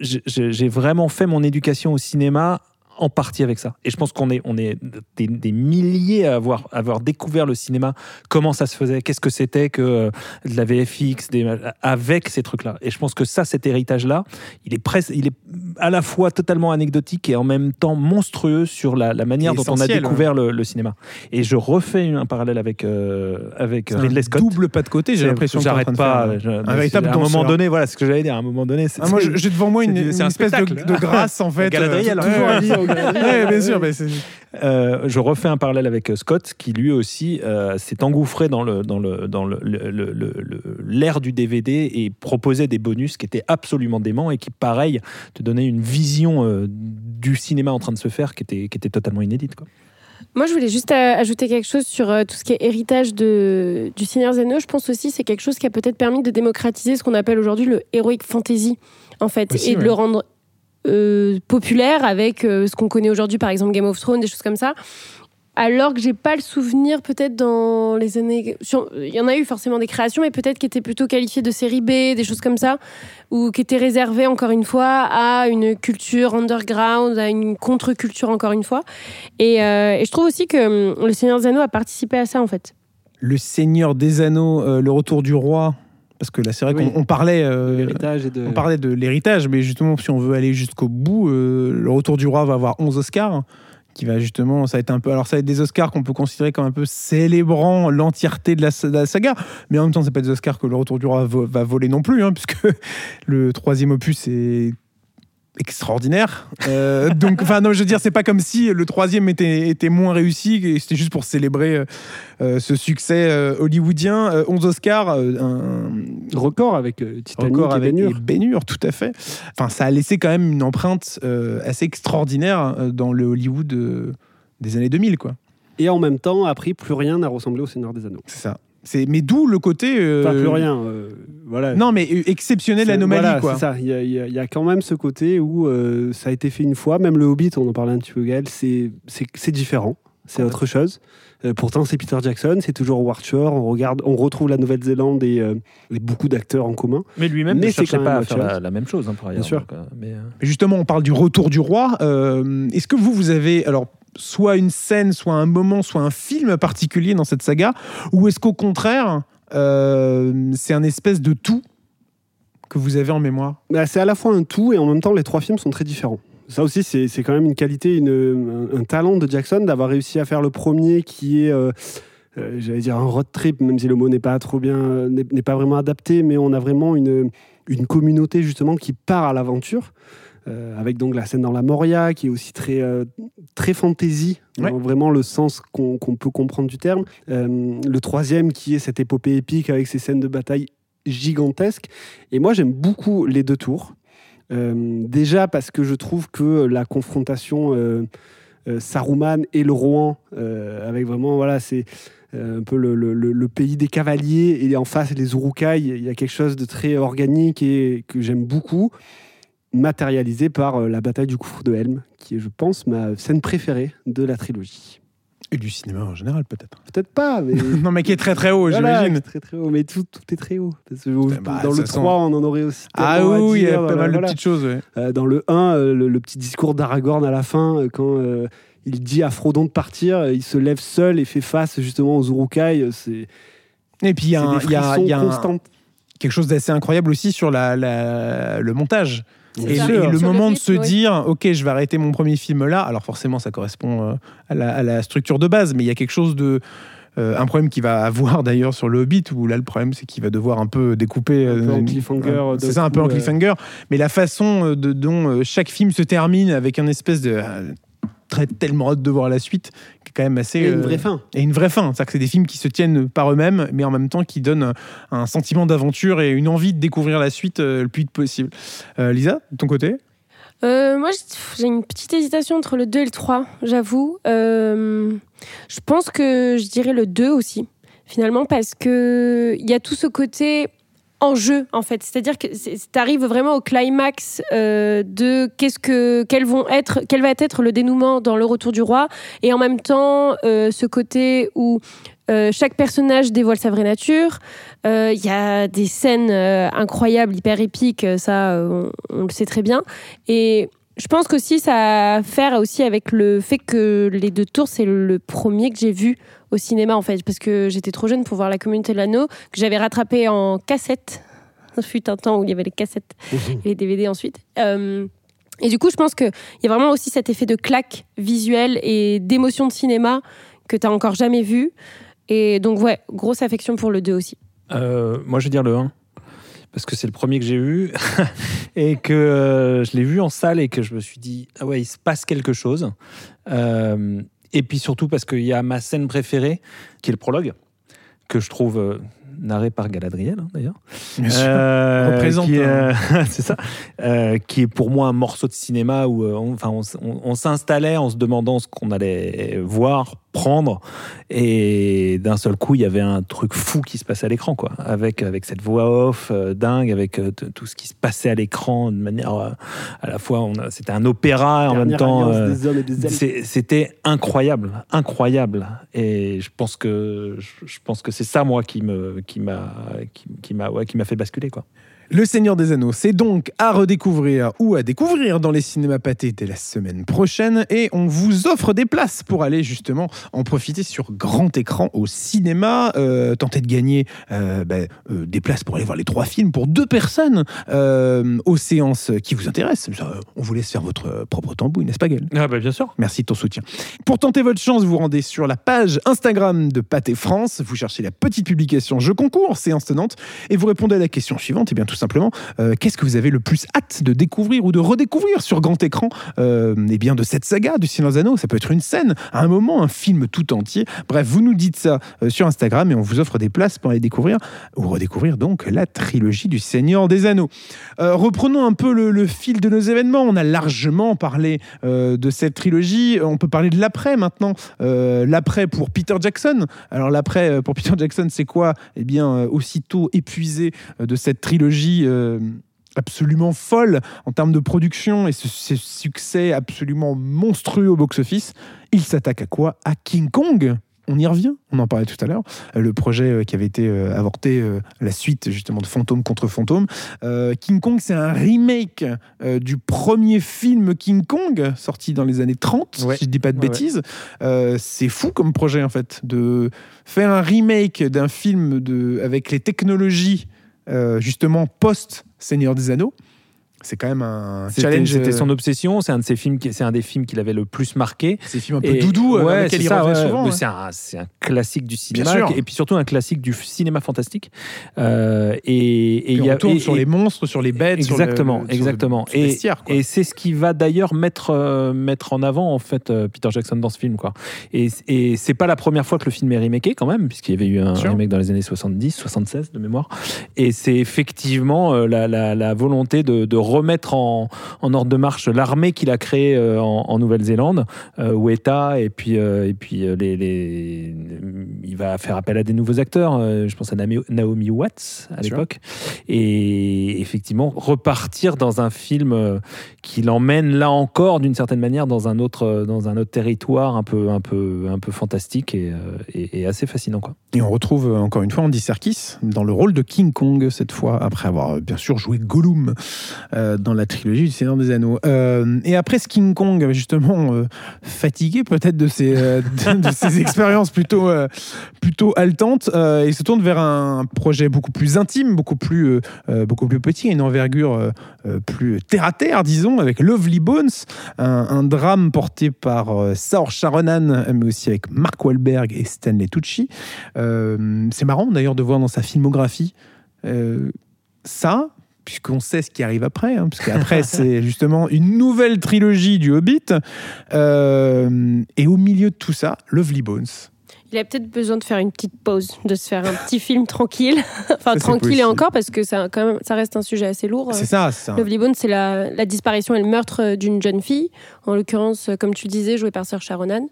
j'ai vraiment fait mon éducation au cinéma en partie avec ça. Et je pense qu'on est, on est des, des milliers à avoir, à avoir découvert le cinéma, comment ça se faisait, qu'est-ce que c'était que euh, de la VFX, des, avec ces trucs-là. Et je pense que ça, cet héritage-là, il est presque, il est à la fois totalement anecdotique et en même temps monstrueux sur la, la manière dont on a découvert le, le cinéma. Et je refais un parallèle avec, euh, avec Ridley Scott. double pas de côté, j'ai l'impression. que J'arrête pas. faire. je- Un véritable à un moment donné, voilà ce que j'allais dire. À un moment donné, c'est Ah, moi, j'ai devant moi une, une c'est un espèce de, de grâce en fait. Galadriel, euh, hein. Toujours Ouais, bien sûr. mais c'est- Euh, je refais un parallèle avec euh, Scott, qui lui aussi euh, s'est engouffré dans le dans le dans le- le- le- le- le- l'ère du DVD et proposait des bonus qui étaient absolument déments et qui, pareil, te donnaient une vision euh, du cinéma en train de se faire qui était qui était totalement inédite. Quoi. Moi, je voulais juste ajouter quelque chose sur tout ce qui est héritage de, du Seigneur Zeno. Je pense aussi que c'est quelque chose qui a peut-être permis de démocratiser ce qu'on appelle aujourd'hui le heroic fantasy, en fait, Aussi, et de ouais. le rendre euh, populaire avec euh, ce qu'on connaît aujourd'hui, par exemple Game of Thrones, des choses comme ça. Alors que j'ai pas le souvenir, peut-être dans les années. Il y en a eu forcément des créations, mais peut-être qui étaient plutôt qualifiées de série B, des choses comme ça, ou qui étaient réservées, encore une fois, à une culture underground, à une contre-culture, encore une fois. Et, euh, je trouve aussi que hum, le Seigneur des Anneaux a participé à ça, en fait. Le Seigneur des Anneaux, le retour du roi. Parce que là, c'est vrai Oui. qu'on on parlait. euh, de. On parlait de l'héritage, mais justement, si on veut aller jusqu'au bout, euh, le Retour du Roi va avoir 11 Oscars, qui va justement, ça va être un peu, alors ça va être des Oscars qu'on peut considérer comme un peu célébrant l'entièreté de la, de la saga, mais en même temps, c'est pas des Oscars que le Retour du Roi va voler non plus, hein, puisque le troisième opus est extraordinaire. Euh, donc, enfin, non, je veux dire, c'est pas comme si le troisième était, était moins réussi, et c'était juste pour célébrer euh, euh, ce succès euh, hollywoodien. Euh, 11 Oscars, un, record avec Titanic encore et avec Ben-Hur, tout à fait. Enfin, ça a laissé quand même une empreinte assez extraordinaire dans le Hollywood des années 2000, quoi. Et en même temps, après, plus rien n'a ressemblé au Seigneur des Anneaux. C'est ça. C'est mais d'où le côté. euh, Enfin, plus rien. euh, voilà. Non, mais exceptionnel anomalie, voilà, quoi. Ça. Il y, a- y y quand même ce côté où euh, ça a été fait une fois. Même le Hobbit, on en parlait un petit peu, Gaël, c'est c'est- différent. C'est autre chose. Euh, pourtant, c'est Peter Jackson, c'est toujours Howard Shore. On regarde, on retrouve la Nouvelle-Zélande et, euh, et beaucoup d'acteurs en commun. Mais lui-même Mais ne c'est cherchait pas à faire la, la même chose, hein, par ailleurs. sûr. donc, euh, mais, Mais justement, on parle du retour du roi. Euh, Est-ce que vous, vous avez alors soit une scène, soit un moment, soit un film particulier dans cette saga, ou est-ce qu'au contraire, euh, c'est un espèce de tout que vous avez en mémoire? Bah, c'est à la fois un tout et en même temps, les trois films sont très différents. Ça aussi, c'est quand même une qualité, une- un, talent de Jackson d'avoir réussi à faire le premier qui est, euh, euh, j'allais dire, un road trip, même si le mot n'est pas trop bien, n'est pas vraiment adapté, mais on a vraiment une, une communauté justement qui part à l'aventure. Euh, avec donc la scène dans la Moria qui est aussi très euh, très fantasy Ouais. dans vraiment le sens qu'on peut comprendre du terme. Euh, le troisième qui est cette épopée épique avec ces scènes de bataille gigantesques. Et moi j'aime beaucoup les deux tours. Déjà parce que je trouve que la confrontation Saruman et le Rohan, avec vraiment, voilà, c'est un peu le, le- le- le pays des cavaliers, et en face les Urukai, il y a quelque chose de très organique et que j'aime beaucoup, matérialisé par euh, la bataille du gouffre de Helm, qui est, je pense, ma scène préférée de la trilogie. Et du cinéma en général, peut-être. Peut-être pas, mais. non, mais qui est très très haut, Voilà, j'imagine. très très haut, mais tout, tout est très haut. Parce que au- Bah, dans le toute façon- 3, on en aurait aussi. Ah oui, il y a pas mal de voilà. petites choses. ouais. Euh, dans le 1, euh, le, le petit discours d'Aragorn à la fin, euh, quand il dit à Frodon de partir, il se lève seul et fait face justement aux Urukai. C'est Et puis il y a, un- y a- y un- quelque chose d'assez incroyable aussi sur la, la- le montage. Et, ça. le- et le Sur le moment de se oui. dire, ok, je vais arrêter mon premier film là. Alors forcément, ça correspond euh, à, la, à la structure de base, mais il y a quelque chose de euh, un problème qu'il va avoir d'ailleurs sur le Hobbit, où là le problème c'est qu'il va devoir un peu découper. Un peu euh, en cliffhanger, euh, C'est ça, un peu en euh. cliffhanger. Mais la façon de, dont chaque film se termine avec un espèce de euh, très tellement hâte de voir la suite, quand même assez. Et une euh, vraie fin. et une vraie fin. C'est-à-dire que c'est des films qui se tiennent par eux-mêmes, mais en même temps qui donnent un sentiment d'aventure et une envie de découvrir la suite euh, le plus vite possible. Euh, Lisa, de ton côté? Euh, moi, j'ai- j'ai une petite hésitation entre le 2 et le 3, j'avoue. Euh, je pense que je dirais le 2 aussi, finalement, parce que il y a tout ce côté en jeu, en fait. C'est-à-dire que tu arrives vraiment au climax euh, de qu'est-ce que, quels vont être, quel va être le dénouement dans le Retour du Roi, et en même temps, euh, ce côté où euh, chaque personnage dévoile sa vraie nature. Il y a des scènes incroyables, hyper épiques, ça, on, on le sait très bien. Et je pense qu'aussi ça a à faire aussi avec le fait que Les Deux Tours, c'est le premier que j'ai vu au cinéma en fait, parce que j'étais trop jeune pour voir La Communauté de l'Anneau, que j'avais rattrapé en cassette. Il fut un temps où il y avait les cassettes et les DVD ensuite. Euh, et du coup, je pense qu'il y a vraiment aussi cet effet de claque visuelle et d'émotion de cinéma que tu encore jamais vu. Et donc, ouais, grosse affection pour le 2 aussi. Euh, moi, je vais dire le 1. Parce que c'est le premier que j'ai vu et que euh, je l'ai vu en salle et que je me suis dit, ah ouais, il se passe quelque chose. Euh, et puis surtout parce qu'il y a ma scène préférée, qui est le prologue, que je trouve euh, narré par Galadriel, hein, d'ailleurs. Représente euh, c'est ça. Qui est pour moi un morceau de cinéma où on, enfin, on, s- on- on s'installait en se demandant ce qu'on allait voir, prendre, et d'un seul coup, il y avait un truc fou qui se passait à l'écran, quoi. Avec, avec cette voix off euh, dingue, avec euh, tout ce qui se passait à l'écran de manière euh, à la fois, c'était un opéra en même temps. C'était incroyable, incroyable. Et je pense que je je pense que c'est ça moi qui me qui m'a qui, qui m'a ouais, qui m'a fait basculer quoi. Le Seigneur des Anneaux, c'est donc à redécouvrir ou à découvrir dans les cinémas pâtés dès la semaine prochaine. Et on vous offre des places pour aller justement en profiter sur grand écran au cinéma. Euh, tenter de gagner euh, ben, euh, des places pour aller voir les trois films pour deux personnes euh, aux séances qui vous intéressent. On vous laisse faire votre propre tambouille, n'est-ce pas, Gaël? Ah bah bien sûr. Merci de ton soutien. Pour tenter votre chance, vous rendez sur la page Instagram de Pâté France, vous cherchez la petite publication Je concours, séance tenante, et vous répondez à la question suivante, et bien tout simplement, euh, qu'est-ce que vous avez le plus hâte de découvrir ou de redécouvrir sur grand écran euh, Eh bien de cette saga du Seigneur des Anneaux, ça peut être une scène, un moment, un film tout entier. Bref, vous nous dites ça euh, sur Instagram et on vous offre des places pour aller découvrir ou redécouvrir donc la trilogie du Seigneur des Anneaux. Reprenons un peu le, le fil de nos événements. On a largement parlé de cette trilogie. On peut parler de l'après maintenant. L'après pour Peter Jackson. Alors l'après pour Peter Jackson, c'est quoi? Eh bien, aussitôt épuisé de cette trilogie. Euh, absolument folle en termes de production et ce, ce succès absolument monstrueux au box-office, il s'attaque à quoi? À King Kong on y revient, on en parlait tout à l'heure, Euh, le projet euh, qui avait été avorté, la suite justement de Fantôme contre Fantôme. Euh, King Kong, c'est un remake du premier film King Kong, sorti dans les années 30, Ouais. si je dis pas de Ouais, bêtises. Euh, c'est fou comme projet en fait, de faire un remake d'un film de, avec les technologies euh, justement post-Seigneur des Anneaux. C'est quand même un challenge. c'était euh, son obsession. C'est un de ses films. qui- C'est un des films qu'il avait le plus marqué. Ces films un peu Et- doudou, euh, ouais, il ça, ouais. souvent. C'est un, c'est un classique du cinéma et puis surtout un classique du cinéma fantastique. Euh, et, il y on a- tourne et- sur et- les monstres, sur les bêtes, sur le- Exactement, sur le- exactement. sur le Et, quoi. et c'est ce qui va d'ailleurs mettre, euh, mettre en avant en fait euh, Peter Jackson dans ce film. Quoi. Et, et c'est pas la première fois que le film est remaké quand même, puisqu'il y avait eu un remake dans les années 70, 76 de mémoire. Et c'est effectivement la, la- la volonté de, de remettre en, en ordre de marche l'armée qu'il a créée euh, en, en Nouvelle-Zélande, Weta, et puis, euh, et puis euh, les, les- il va faire appel à des nouveaux acteurs. je pense à Naomi- Watts à l'époque. Et effectivement, repartir dans un film qui l'emmène là encore, d'une certaine manière, dans un autre, dans un autre territoire un peu, un peu, un peu fantastique et, et- et assez fascinant. Quoi. Et on retrouve encore une fois Andy Serkis dans le rôle de King Kong cette fois, après avoir bien sûr joué Gollum euh, dans la trilogie du Seigneur des Anneaux. Euh, et après ce King Kong, justement euh, fatigué peut-être de ses, de, ses expériences plutôt, plutôt haletantes, il se tourne vers un projet beaucoup plus intime, beaucoup plus, beaucoup plus petit, une envergure plus terre à terre, disons, avec Lovely Bones, un, drame porté par euh, Saoirse Ronan, mais aussi avec Mark Wahlberg et Stanley Tucci. C'est marrant d'ailleurs de voir dans sa filmographie ça, puisqu'on sait ce qui arrive après, hein, parce qu'après c'est justement une nouvelle trilogie du Hobbit, Euh, et au milieu de tout ça, Lovely Bones. Il a peut-être besoin de faire une petite pause, de se faire un petit film tranquille. enfin, tranquille et encore, parce que ça, quand même, ça reste un sujet assez lourd. C'est ça, c'est ça. Lovely Bones, c'est la, la disparition et le meurtre euh, d'une jeune fille, en l'occurrence, euh, comme tu le disais, jouée par Saoirse Ronan.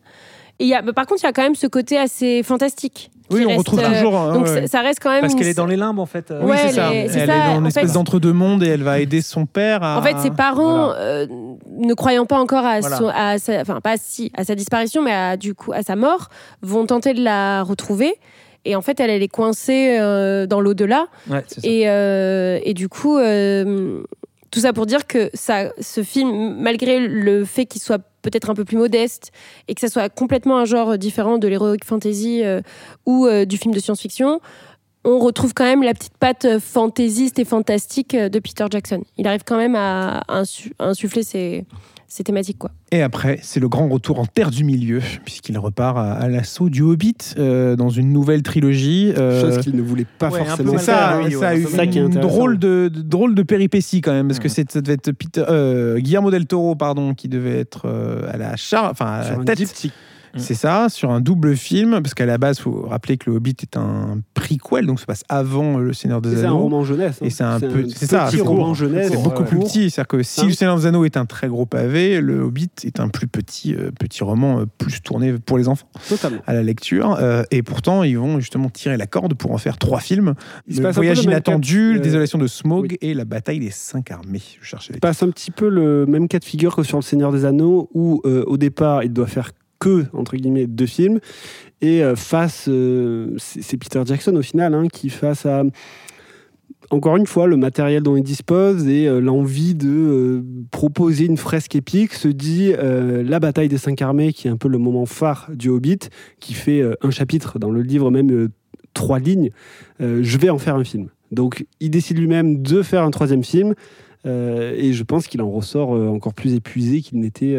Et il y a, bah, par contre, il y a quand même ce côté assez fantastique. Oui, on reste, retrouve euh, toujours. hein, donc ouais. ça, ça reste quand même. Parce qu'elle est dans les limbes, en fait. euh. Oui, Ouais, c'est ça. elle est- Elle c'est est ça, dans en une espèce fait. d'entre-deux-mondes et elle va aider son père à. En fait, ses parents, Voilà. euh, ne croyant pas encore à, Voilà. son- à sa, enfin pas si, à sa disparition, mais à, du coup à sa mort, vont tenter de la retrouver. Et en fait, elle, elle est coincée euh, dans l'au-delà. Ouais, c'est ça. Et, euh, et du coup, euh, tout ça pour dire que ça, ce film, malgré le fait qu'il soit peut-être un peu plus modeste et que ça soit complètement un genre différent de l'heroic fantasy euh, ou euh, du film de science-fiction, on retrouve quand même la petite patte euh, fantaisiste et fantastique de Peter Jackson. Il arrive quand même à insuffler ses, ses thématiques. Quoi. Et après, c'est le grand retour en Terre du Milieu, puisqu'il repart à, à l'assaut du Hobbit euh, dans une nouvelle trilogie. euh, Chose qu'il ne voulait pas ouais, forcément c'est mal ça, barré, ça ouais, a eu C'est une drôle de, de- drôle de péripéties quand même, parce que c'est- ça devait être Peter, euh, Guillermo del Toro, pardon, qui devait être euh, à la char, enfin à la tête. diptyque. C'est ça, sur un double film, parce qu'à la base, faut rappeler que le Hobbit est un prequel, donc ça passe avant Le Seigneur des C'est un Anneaux. roman jeunesse. hein. Et c'est un peu- c'est ça, petit c'est roman jeunesse. C'est beaucoup plus petit, c'est-à-dire que si Ah Le. Seigneur des Anneaux est un très gros pavé, le Hobbit est un plus petit, euh, petit roman, euh, plus tourné pour les enfants Totalement. à la lecture. Euh, et pourtant, ils vont justement tirer la corde pour en faire trois films. Il se le passe voyage inattendu, désolation de Smog oui. et la bataille des cinq armées. Je cherchais Il passe un petit peu le même cas de figure que sur Le Seigneur des Anneaux, où euh, au départ, il doit faire que, entre guillemets, deux films. Et euh, face, euh, c'est Peter Jackson au final, hein, qui face à, encore une fois, le matériel dont il dispose et euh, l'envie de proposer une fresque épique, se dit la bataille des cinq armées, qui est un peu le moment phare du Hobbit, qui fait un chapitre dans le livre, même trois lignes, je vais en faire un film. Donc il décide lui-même de faire un troisième film. Et je pense qu'il en ressort encore plus épuisé qu'il n'était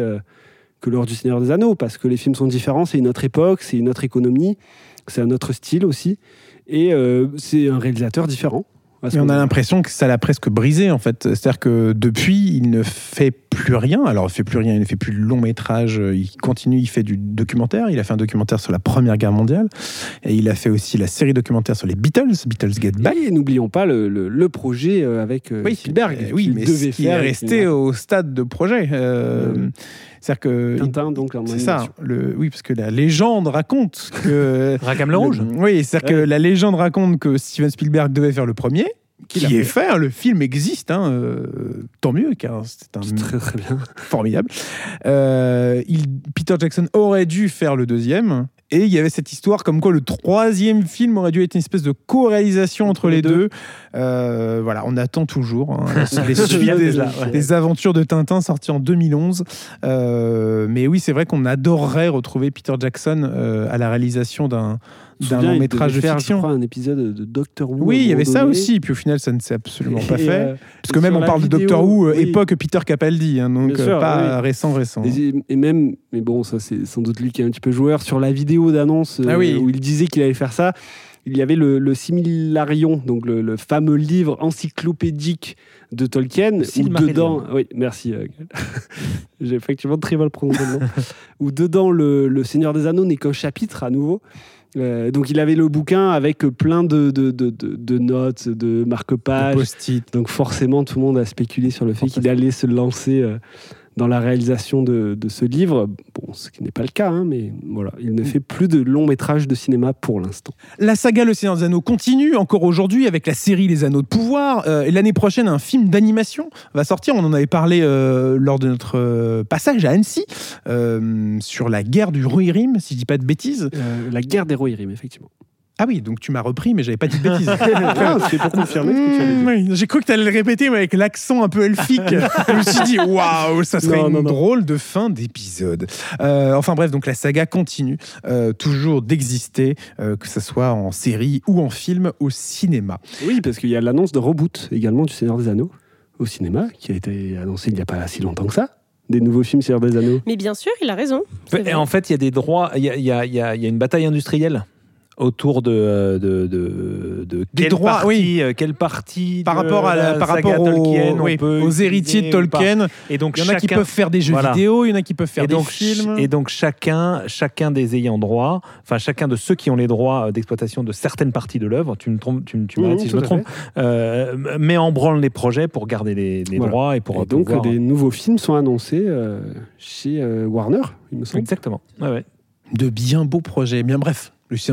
que lors du Seigneur des Anneaux, parce que les films sont différents, c'est une autre époque, c'est une autre économie, c'est un autre style aussi, et euh, c'est un réalisateur différent. Et on a l'impression que ça l'a presque brisé en fait. C'est-à-dire que depuis, il ne fait plus rien. Alors, il fait plus rien, il ne fait plus de long métrage. Il continue, il fait du documentaire. Il a fait un documentaire sur la Première Guerre mondiale. Et il a fait aussi la série documentaire sur les Beatles, Beatles Get Back. Et n'oublions pas le, le- le projet euh, avec euh, Spielberg, euh, oui, mais devait qui est resté au stade de projet. Euh, Euh, C'est-à-dire que Tintin, donc en c'est ça. Le, oui, parce que la légende raconte que Rackham le Rouge. Oui, c'est-à-dire que la légende raconte que Steven Spielberg devait faire le premier. Qui est fait, hein, le film existe, hein, euh, tant mieux, car c'est un très très bien. formidable. Euh, il, Peter Jackson aurait dû faire le deuxième. Et il y avait cette histoire comme quoi le troisième film aurait dû être une espèce de co-réalisation entre, les deux. Euh, voilà, on attend toujours hein, les suites des, aventures de Tintin sorties en 2011. Euh, mais oui, c'est vrai qu'on adorerait retrouver Peter Jackson euh, à la réalisation d'un long métrage de faire, fiction. Je crois, un épisode de Doctor Who. Oui, il y avait ça donné. aussi. Puis au final, ça ne s'est absolument pas Et, fait. euh, Parce que même on parle de Doctor Who, oui. époque Peter Capaldi, hein, donc sûr, pas oui. récent, récent. Et, et même, mais bon, ça c'est sans doute lui qui est un petit peu joueur, sur la vidéo d'annonce euh, Ah oui. où il disait qu'il allait faire ça, il y avait le, le Similarion, donc le, le fameux livre encyclopédique de Tolkien, où dedans, oui, merci, euh, j'ai effectivement très mal prononcé le nom, où dedans le, le Seigneur des Anneaux n'est qu'un chapitre à nouveau. Euh, donc il avait le bouquin avec plein de, de, de, notes, de marque-pages, donc forcément, tout le monde a spéculé sur le fait qu'il allait se lancer euh, dans la réalisation de, de ce livre. Bon, ce qui n'est pas le cas, hein, mais voilà, il ne fait plus de long métrage de cinéma pour l'instant. La saga Le Seigneur des Anneaux continue encore aujourd'hui avec la série Les Anneaux de Pouvoir. Euh, et l'année prochaine, un film d'animation va sortir. On en avait parlé euh, lors de notre euh, passage à Annecy euh, sur la guerre du Rohirrim, si je dis pas de bêtises. La guerre des Rohirrim, effectivement. Ah oui, donc tu m'as repris, mais j'avais pas dit de bêtises. Ah, c'est pour confirmer ce que tu allais dire. Oui, J'ai cru que tu allais le répéter, mais avec l'accent un peu elfique. je me suis dit, waouh, ça serait Non, une non, non. drôle de fin d'épisode. Euh, enfin bref, donc la saga continue euh, toujours d'exister, euh, que ce soit en série ou en film au cinéma. Oui, parce qu'il y a l'annonce de reboot également du Seigneur des Anneaux au cinéma, qui a été annoncé il n'y a pas si longtemps que ça. Des nouveaux films Seigneur des Anneaux. Mais bien sûr, il a raison. Et en fait, il y a des droits, il y a, il y a- il y a- il y a une bataille industrielle autour de, euh, de, de, de Des droits, partie, oui. euh, quelle partie Par rapport, à la- par rapport aux, Tolkien on oui, peut aux héritiers de. Tolkien, Et donc il y en a qui peuvent faire des jeux Voilà. vidéo, il y en a qui peuvent faire et donc, des films. Et donc chacun, chacun des ayants droit, enfin chacun de ceux qui ont les droits euh, d'exploitation de certaines parties de l'œuvre, tu me trompes, tu, me- tu Mmh, si je me trompe, euh, met en branle les projets pour garder les, les Voilà. droits et pour Et donc, pouvoir- des nouveaux films sont annoncés euh, chez euh, Warner, il me semble. Exactement. Ouais, ouais. de bien beaux projets. Bien bref,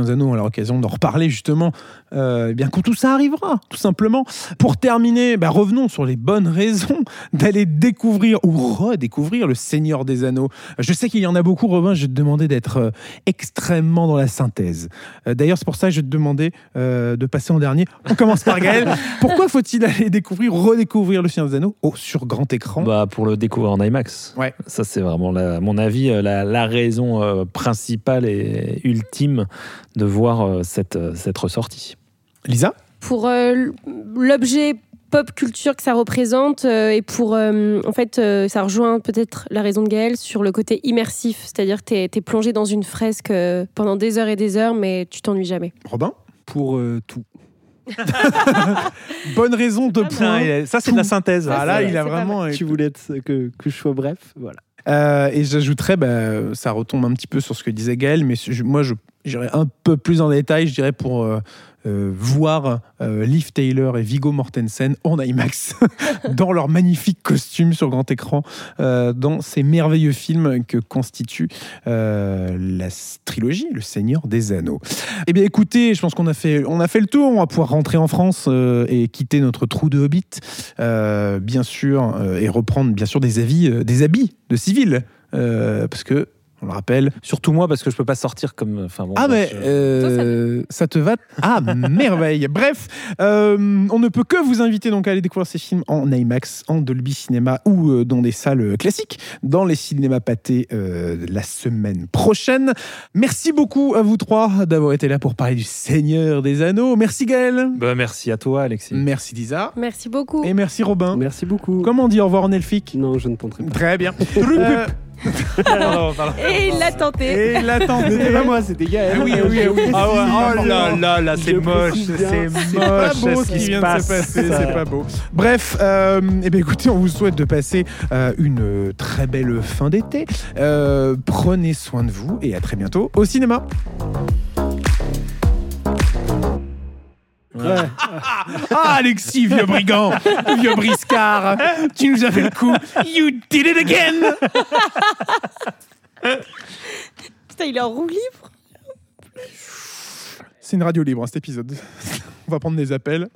Anneaux, on aura l'occasion d'en reparler justement, eh bien quand tout ça arrivera, tout simplement. Pour terminer, bah, revenons sur les bonnes raisons d'aller découvrir ou redécouvrir Le Seigneur des Anneaux. Je sais qu'il y en a beaucoup, Robin, je vais te demander d'être euh, extrêmement dans la synthèse. Euh, D'ailleurs, c'est pour ça que je vais te demander euh, de passer en dernier. On commence par Gaël. Pourquoi faut-il aller découvrir, redécouvrir Le Seigneur des Anneaux? Oh, sur grand écran Bah, pour le découvrir en IMAX. Ouais. Ça, c'est vraiment, la- à mon avis, euh, la, la raison euh, principale et ultime de voir euh, cette, euh, cette ressortie. Lisa pour euh, l'objet pop culture que ça représente euh, et pour euh, en fait euh, ça rejoint peut-être la raison de Gaël sur le côté immersif c'est-à-dire que tu es, plongé dans une fresque euh, pendant des heures et des heures mais tu t'ennuies jamais Robin Pour euh, tout. Bonne raison de point. ça, c'est de la synthèse. Ah là, c'est- il a vraiment. Tu voulais être- que, que je sois bref, voilà. Euh, et j'ajouterais, bah, ça retombe un petit peu sur ce que disait Gaël, mais je- moi, je j'irais un peu plus en détail, je dirais pour euh, voir euh, Liv Taylor et Viggo Mortensen en IMAX dans leurs magnifiques costumes sur grand écran, euh, dans ces merveilleux films que constitue euh, la trilogie Le Seigneur des Anneaux. Eh bien, écoutez, je pense qu'on a fait, a fait le tour. On va pouvoir rentrer en France et quitter notre trou de hobbit, bien sûr, et reprendre bien sûr des avis, des habits de civil, parce que on le rappelle. Surtout moi, parce que je peux pas sortir comme. Enfin, bon, Ah bah, mais je- euh, ça te va? Ah merveille. Bref, euh, on ne peut que vous inviter donc à aller découvrir ces films en IMAX, en Dolby Cinéma ou euh, dans des salles classiques, dans les cinémas pâtés euh, la semaine prochaine. Merci beaucoup à vous trois d'avoir été là pour parler du Seigneur des Anneaux. Merci Gaël. Bah, merci à toi, Alexis. Merci Lisa. merci beaucoup Et merci Robin. Merci beaucoup. Comment on dit au revoir en elfique? Non, je ne tenterai pas. Très bien. Et il l'a tenté et l'attente. C'était pas moi, c'était Gaël. oui, oui, oui. Ah ouais, oh là là là, c'est moche, c'est moche. pas beau ce qui vient passe. de se passer, c'est pas beau. Bref, euh, eh bien, écoutez, on vous souhaite de passer euh, une euh, très belle fin d'été. Euh, prenez soin de vous et à très bientôt au cinéma. Ouais. Ah, Alexis, vieux brigand, vieux briscard, tu nous as fait le coup. You did it again. putain il est en roue libre C'est une radio libre, hein, cet épisode. On va prendre des appels.